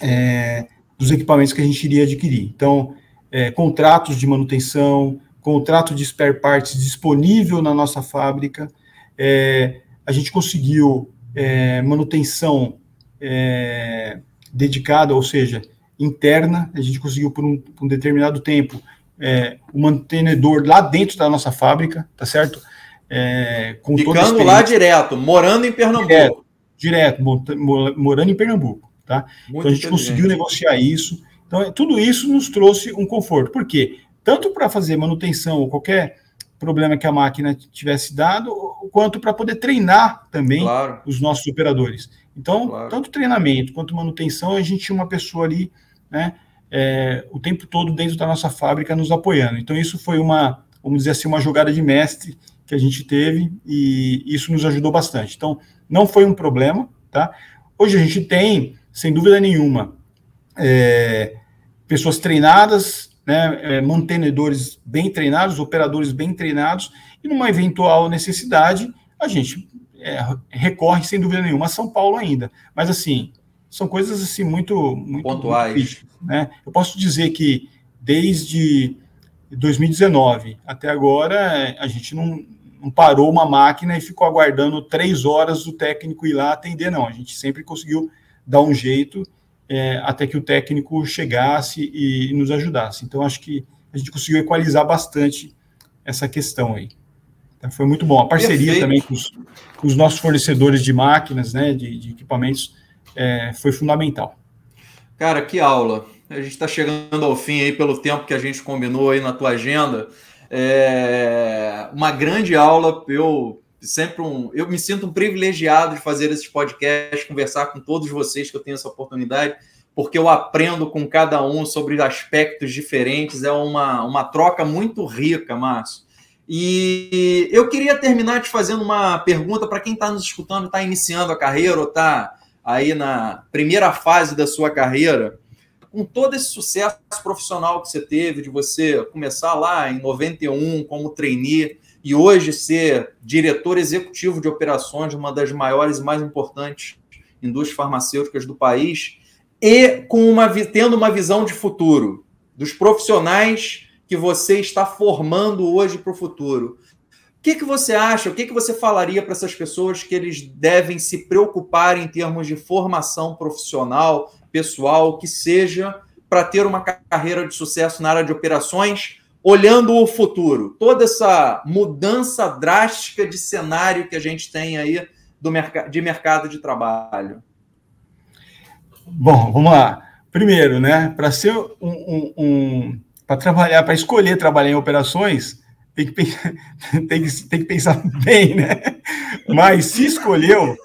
é, dos equipamentos que a gente iria adquirir. Então, é, contratos de manutenção, contrato de spare parts disponível na nossa fábrica, é, a gente conseguiu é, manutenção é, dedicada, ou seja, interna, a gente conseguiu por um, por um determinado tempo é, o mantenedor lá dentro da nossa fábrica, tá certo? É, Ficando lá direto, morando em Pernambuco. Direto, direto morando em Pernambuco, tá? então a gente conseguiu negociar isso. Então, tudo isso nos trouxe um conforto. Por quê? Tanto para fazer manutenção ou qualquer problema que a máquina tivesse dado, quanto para poder treinar também claro. os nossos operadores. Então, claro. tanto treinamento quanto manutenção, a gente tinha uma pessoa ali, né? é, o tempo todo dentro da nossa fábrica nos apoiando. Então, isso foi uma, vamos dizer assim, uma jogada de mestre que a gente teve e isso nos ajudou bastante. Então, não foi um problema, tá? Hoje a gente tem, sem dúvida nenhuma, é, pessoas treinadas, né, é, mantenedores bem treinados, operadores bem treinados, e numa eventual necessidade, a gente é, recorre, sem dúvida nenhuma, a São Paulo ainda. Mas, assim, são coisas assim muito, muito pontuais. Muito né? Eu posso dizer que desde 2019 até agora a gente não, não, parou uma máquina e ficou aguardando três horas o técnico ir lá atender, não. A gente sempre conseguiu dar um jeito é, até que o técnico chegasse e, e nos ajudasse. Então acho que a gente conseguiu equalizar bastante essa questão aí. Então, foi muito bom. A parceria Perfeito. também com os, com os, nossos fornecedores de máquinas, né, de, de equipamentos, é, foi fundamental. Cara, que aula. A gente está chegando ao fim aí pelo tempo que a gente combinou aí na tua agenda. É uma grande aula. Eu sempre um, eu me sinto um privilegiado de fazer esses podcasts, conversar com todos vocês que eu tenho essa oportunidade, porque eu aprendo com cada um sobre aspectos diferentes. É uma, uma troca muito rica, Márcio. E eu queria terminar te fazendo uma pergunta para quem está nos escutando, está iniciando a carreira ou está aí na primeira fase da sua carreira, com todo esse sucesso profissional que você teve, de você começar lá em 91 como trainee e hoje ser diretor executivo de operações de uma das maiores e mais importantes indústrias farmacêuticas do país, e com uma, tendo uma visão de futuro dos profissionais que você está formando hoje para o futuro. O que, que você acha? O que, que você falaria para essas pessoas que eles devem se preocupar em termos de formação profissional, pessoal, que seja para ter uma carreira de sucesso na área de operações, olhando o futuro? Toda essa mudança drástica de cenário que a gente tem aí do merc de mercado de trabalho. Bom, vamos lá. Primeiro, né, para ser um, um, um para trabalhar, para escolher trabalhar em operações, tem que, tem que, tem que pensar bem, né? Mas se escolheu,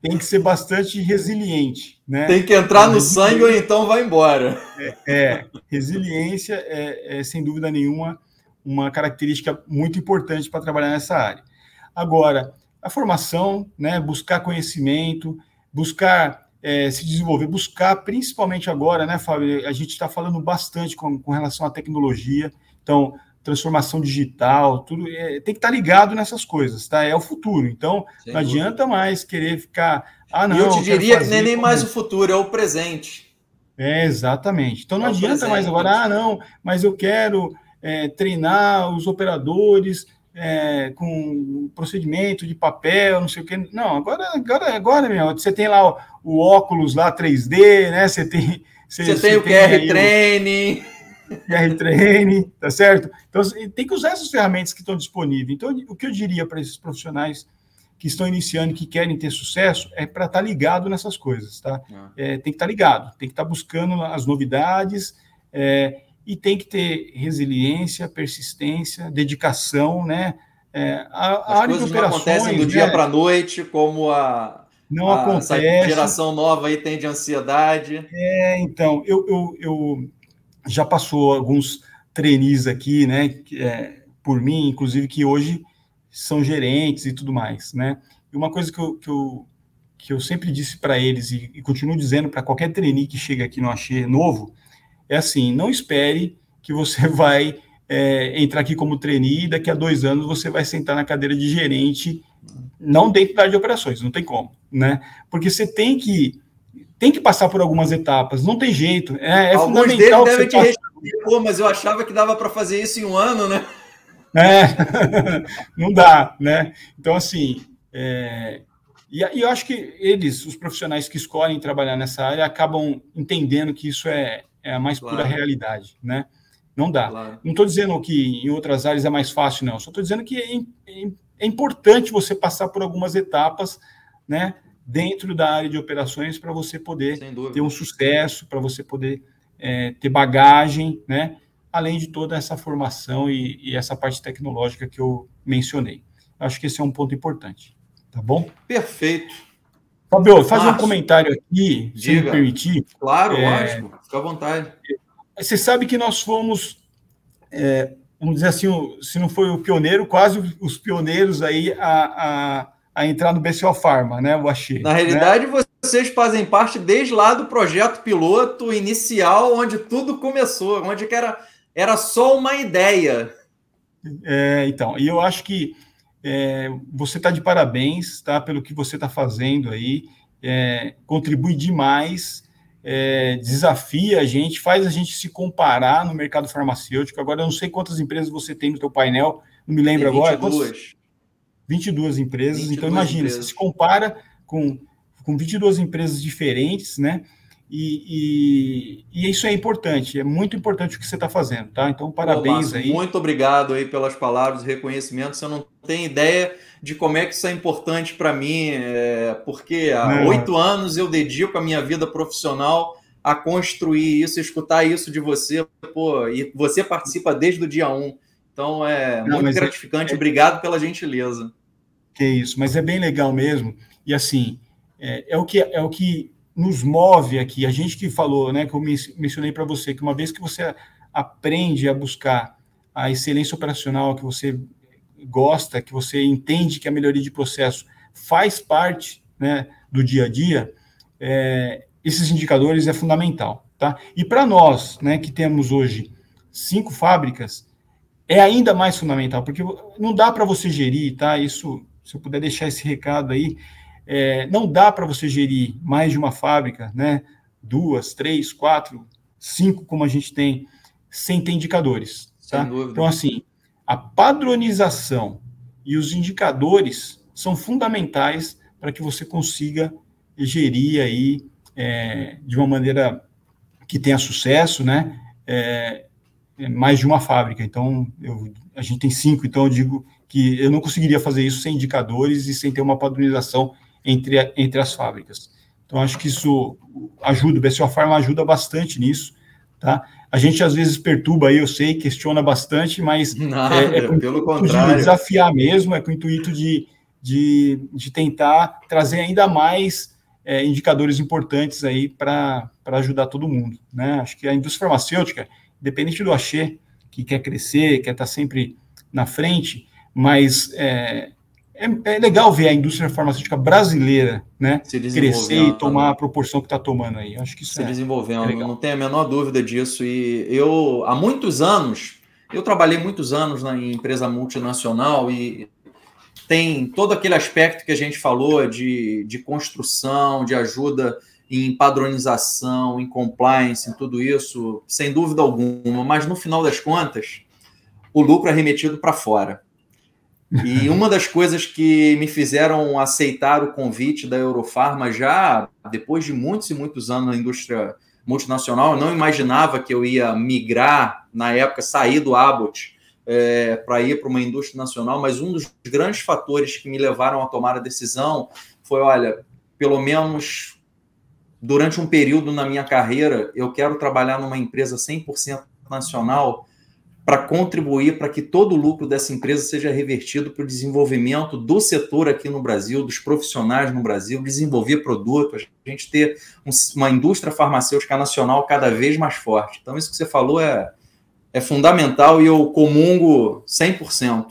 tem que ser bastante resiliente, né? Tem que entrar no sangue ou então vai embora. É, é resiliência é, é, sem dúvida nenhuma uma característica muito importante para trabalhar nessa área. Agora, a formação, né? Buscar conhecimento, buscar é, se desenvolver, buscar principalmente agora, né, Fábio? A gente está falando bastante com, com relação à tecnologia, então transformação digital, tudo é, tem que estar tá ligado nessas coisas, tá? É o futuro. Então, Sem não dúvida. adianta mais querer ficar. Ah, não. eu te diria que nem, nem mais o futuro, é o presente. É, exatamente. Então não é adianta presente. mais agora, ah, não, mas eu quero é, treinar os operadores é, com procedimento de papel, não sei o que. Não, agora, agora, agora, meu, você tem lá o, o óculos lá 3D, né? Você tem. Você, você tem o QR Training. QR Training, tá certo? Então, tem que usar essas ferramentas que estão disponíveis. Então, o que eu diria para esses profissionais que estão iniciando e que querem ter sucesso é para estar tá ligado nessas coisas, tá? Ah. É, tem que estar tá ligado, tem que estar tá buscando as novidades é, e tem que ter resiliência, persistência, dedicação, né? É, a, a área de operações não acontecem do dia né? para a noite, como a não a, acontece. Essa geração nova aí tem de ansiedade. É, então eu, eu, eu já passou alguns trainees aqui, né? É, por mim, inclusive que hoje são gerentes e tudo mais, né? E uma coisa que eu, que eu, que eu sempre disse para eles e, e, continuo dizendo para qualquer trainee que chega aqui no Axê novo, é assim, não espere que você vai é, entrar aqui como trainee e daqui a dois anos você vai sentar na cadeira de gerente, não dentro da área de operações, não tem como, né? Porque você tem que tem que passar por algumas etapas, não tem jeito. É, é Alguns fundamental. Devem te responder, Pô, mas eu achava que dava para fazer isso em um ano, né? É, não dá, né? Então, assim, é, e, e, eu acho que eles, os profissionais que escolhem trabalhar nessa área, acabam entendendo que isso é, é a mais claro. pura realidade, né? Não dá. Claro. Não estou dizendo que em outras áreas é mais fácil, não. Só estou dizendo que é, é, importante você passar por algumas etapas, né? Dentro da área de operações para você poder ter um sucesso, para você poder é, ter bagagem, né? Além de toda essa formação e, e, essa parte tecnológica que eu mencionei. Acho que esse é um ponto importante. Tá bom? Perfeito. Fabio, faz um comentário aqui, Diga. se me permitir. Claro, é, lógico, fica à vontade. Você sabe que nós fomos, é, vamos dizer assim, se não foi o pioneiro, quase os pioneiros aí a, a, a entrar no BCO Pharma, né? O Axê. Na realidade, né? vocês fazem parte desde lá do projeto piloto inicial, onde tudo começou, onde que era era só uma ideia. É, então, e eu acho que é, você está de parabéns, tá? Pelo que você está fazendo aí, é, contribui demais, é, desafia a gente, faz a gente se comparar no mercado farmacêutico. Agora, eu não sei quantas empresas você tem no teu painel, não me lembro 22. agora. Quantas? 22 empresas. 22 então, imagina, empresas. você se compara com, com 22 empresas diferentes, né? E, e, e, isso é importante, é muito importante o que você está fazendo, tá? Então, parabéns Ô, aí. Muito obrigado aí pelas palavras, reconhecimento. Você não tem ideia de como é que isso é importante para mim, é, porque há oito anos eu dedico a minha vida profissional a construir isso, escutar isso de você, pô, e você participa desde o dia um. Então é não, muito é gratificante. É... Obrigado pela gentileza. Que isso, mas é bem legal mesmo. E assim, é, é o que é o que nos move aqui, a gente que falou, né, que eu mencionei para você, que uma vez que você aprende a buscar a excelência operacional, que você gosta, que você entende que a melhoria de processo faz parte né, do dia a dia, é, esses indicadores é fundamental. Tá? E para nós, né, que temos hoje cinco fábricas, é ainda mais fundamental, porque não dá para você gerir, tá? Isso, se eu puder deixar esse recado aí, é, não dá para você gerir mais de uma fábrica, né? Duas, três, quatro, cinco, como a gente tem, sem ter indicadores. Tá? Então, assim, a padronização e os indicadores são fundamentais para que você consiga gerir aí é, de uma maneira que tenha sucesso, né? É, é mais de uma fábrica. Então, eu, a gente tem cinco, então eu digo que eu não conseguiria fazer isso sem indicadores e sem ter uma padronização entre, entre as fábricas. Então, acho que isso ajuda, o BCO Pharma ajuda bastante nisso, tá? A gente às vezes perturba aí, eu sei, questiona bastante, mas Nada, é, é com pelo contrário. de desafiar mesmo, é com o intuito de, de, de tentar trazer ainda mais é, indicadores importantes aí para ajudar todo mundo, né? Acho que a indústria farmacêutica, independente do axê, que quer crescer, quer estar sempre na frente, mas é, é, é, legal ver a indústria farmacêutica brasileira né, crescer e tomar a proporção que está tomando aí. Acho que isso se é, desenvolvendo, é não tenho a menor dúvida disso. E eu, há muitos anos, eu trabalhei muitos anos na empresa multinacional e tem todo aquele aspecto que a gente falou de, de construção, de ajuda em padronização, em compliance, em tudo isso, sem dúvida alguma. Mas no final das contas, o lucro é remetido para fora. E uma das coisas que me fizeram aceitar o convite da Eurofarma já depois de muitos e muitos anos na indústria multinacional, eu não imaginava que eu ia migrar, na época, sair do Abbott é, para ir para uma indústria nacional, mas um dos grandes fatores que me levaram a tomar a decisão foi: olha, pelo menos durante um período na minha carreira, eu quero trabalhar numa empresa 100% nacional para contribuir para que todo o lucro dessa empresa seja revertido para o desenvolvimento do setor aqui no Brasil, dos profissionais no Brasil, desenvolver produtos, a gente ter uma indústria farmacêutica nacional cada vez mais forte. Então, isso que você falou é, é fundamental e eu comungo 100%.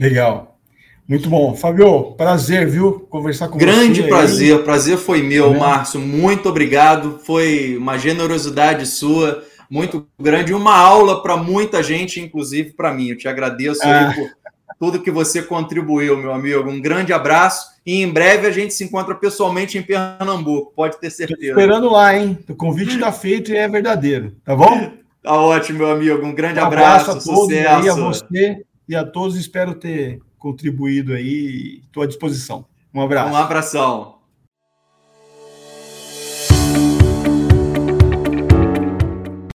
Legal. Muito bom. Fabio, prazer, viu? Conversar com Grande você. Grande prazer, aí. prazer foi meu, é. Márcio. Muito obrigado. Foi uma generosidade sua muito grande, uma aula para muita gente, inclusive para mim. Eu te agradeço ah. por tudo que você contribuiu, meu amigo. Um grande abraço e em breve a gente se encontra pessoalmente em Pernambuco, pode ter certeza. Esperando lá, hein? O convite está feito e é verdadeiro, tá bom? Tá ótimo, meu amigo. Um grande um abraço, abraço a todos sucesso. A você e a todos. Espero ter contribuído aí. Estou à disposição. Um abraço. Um abração.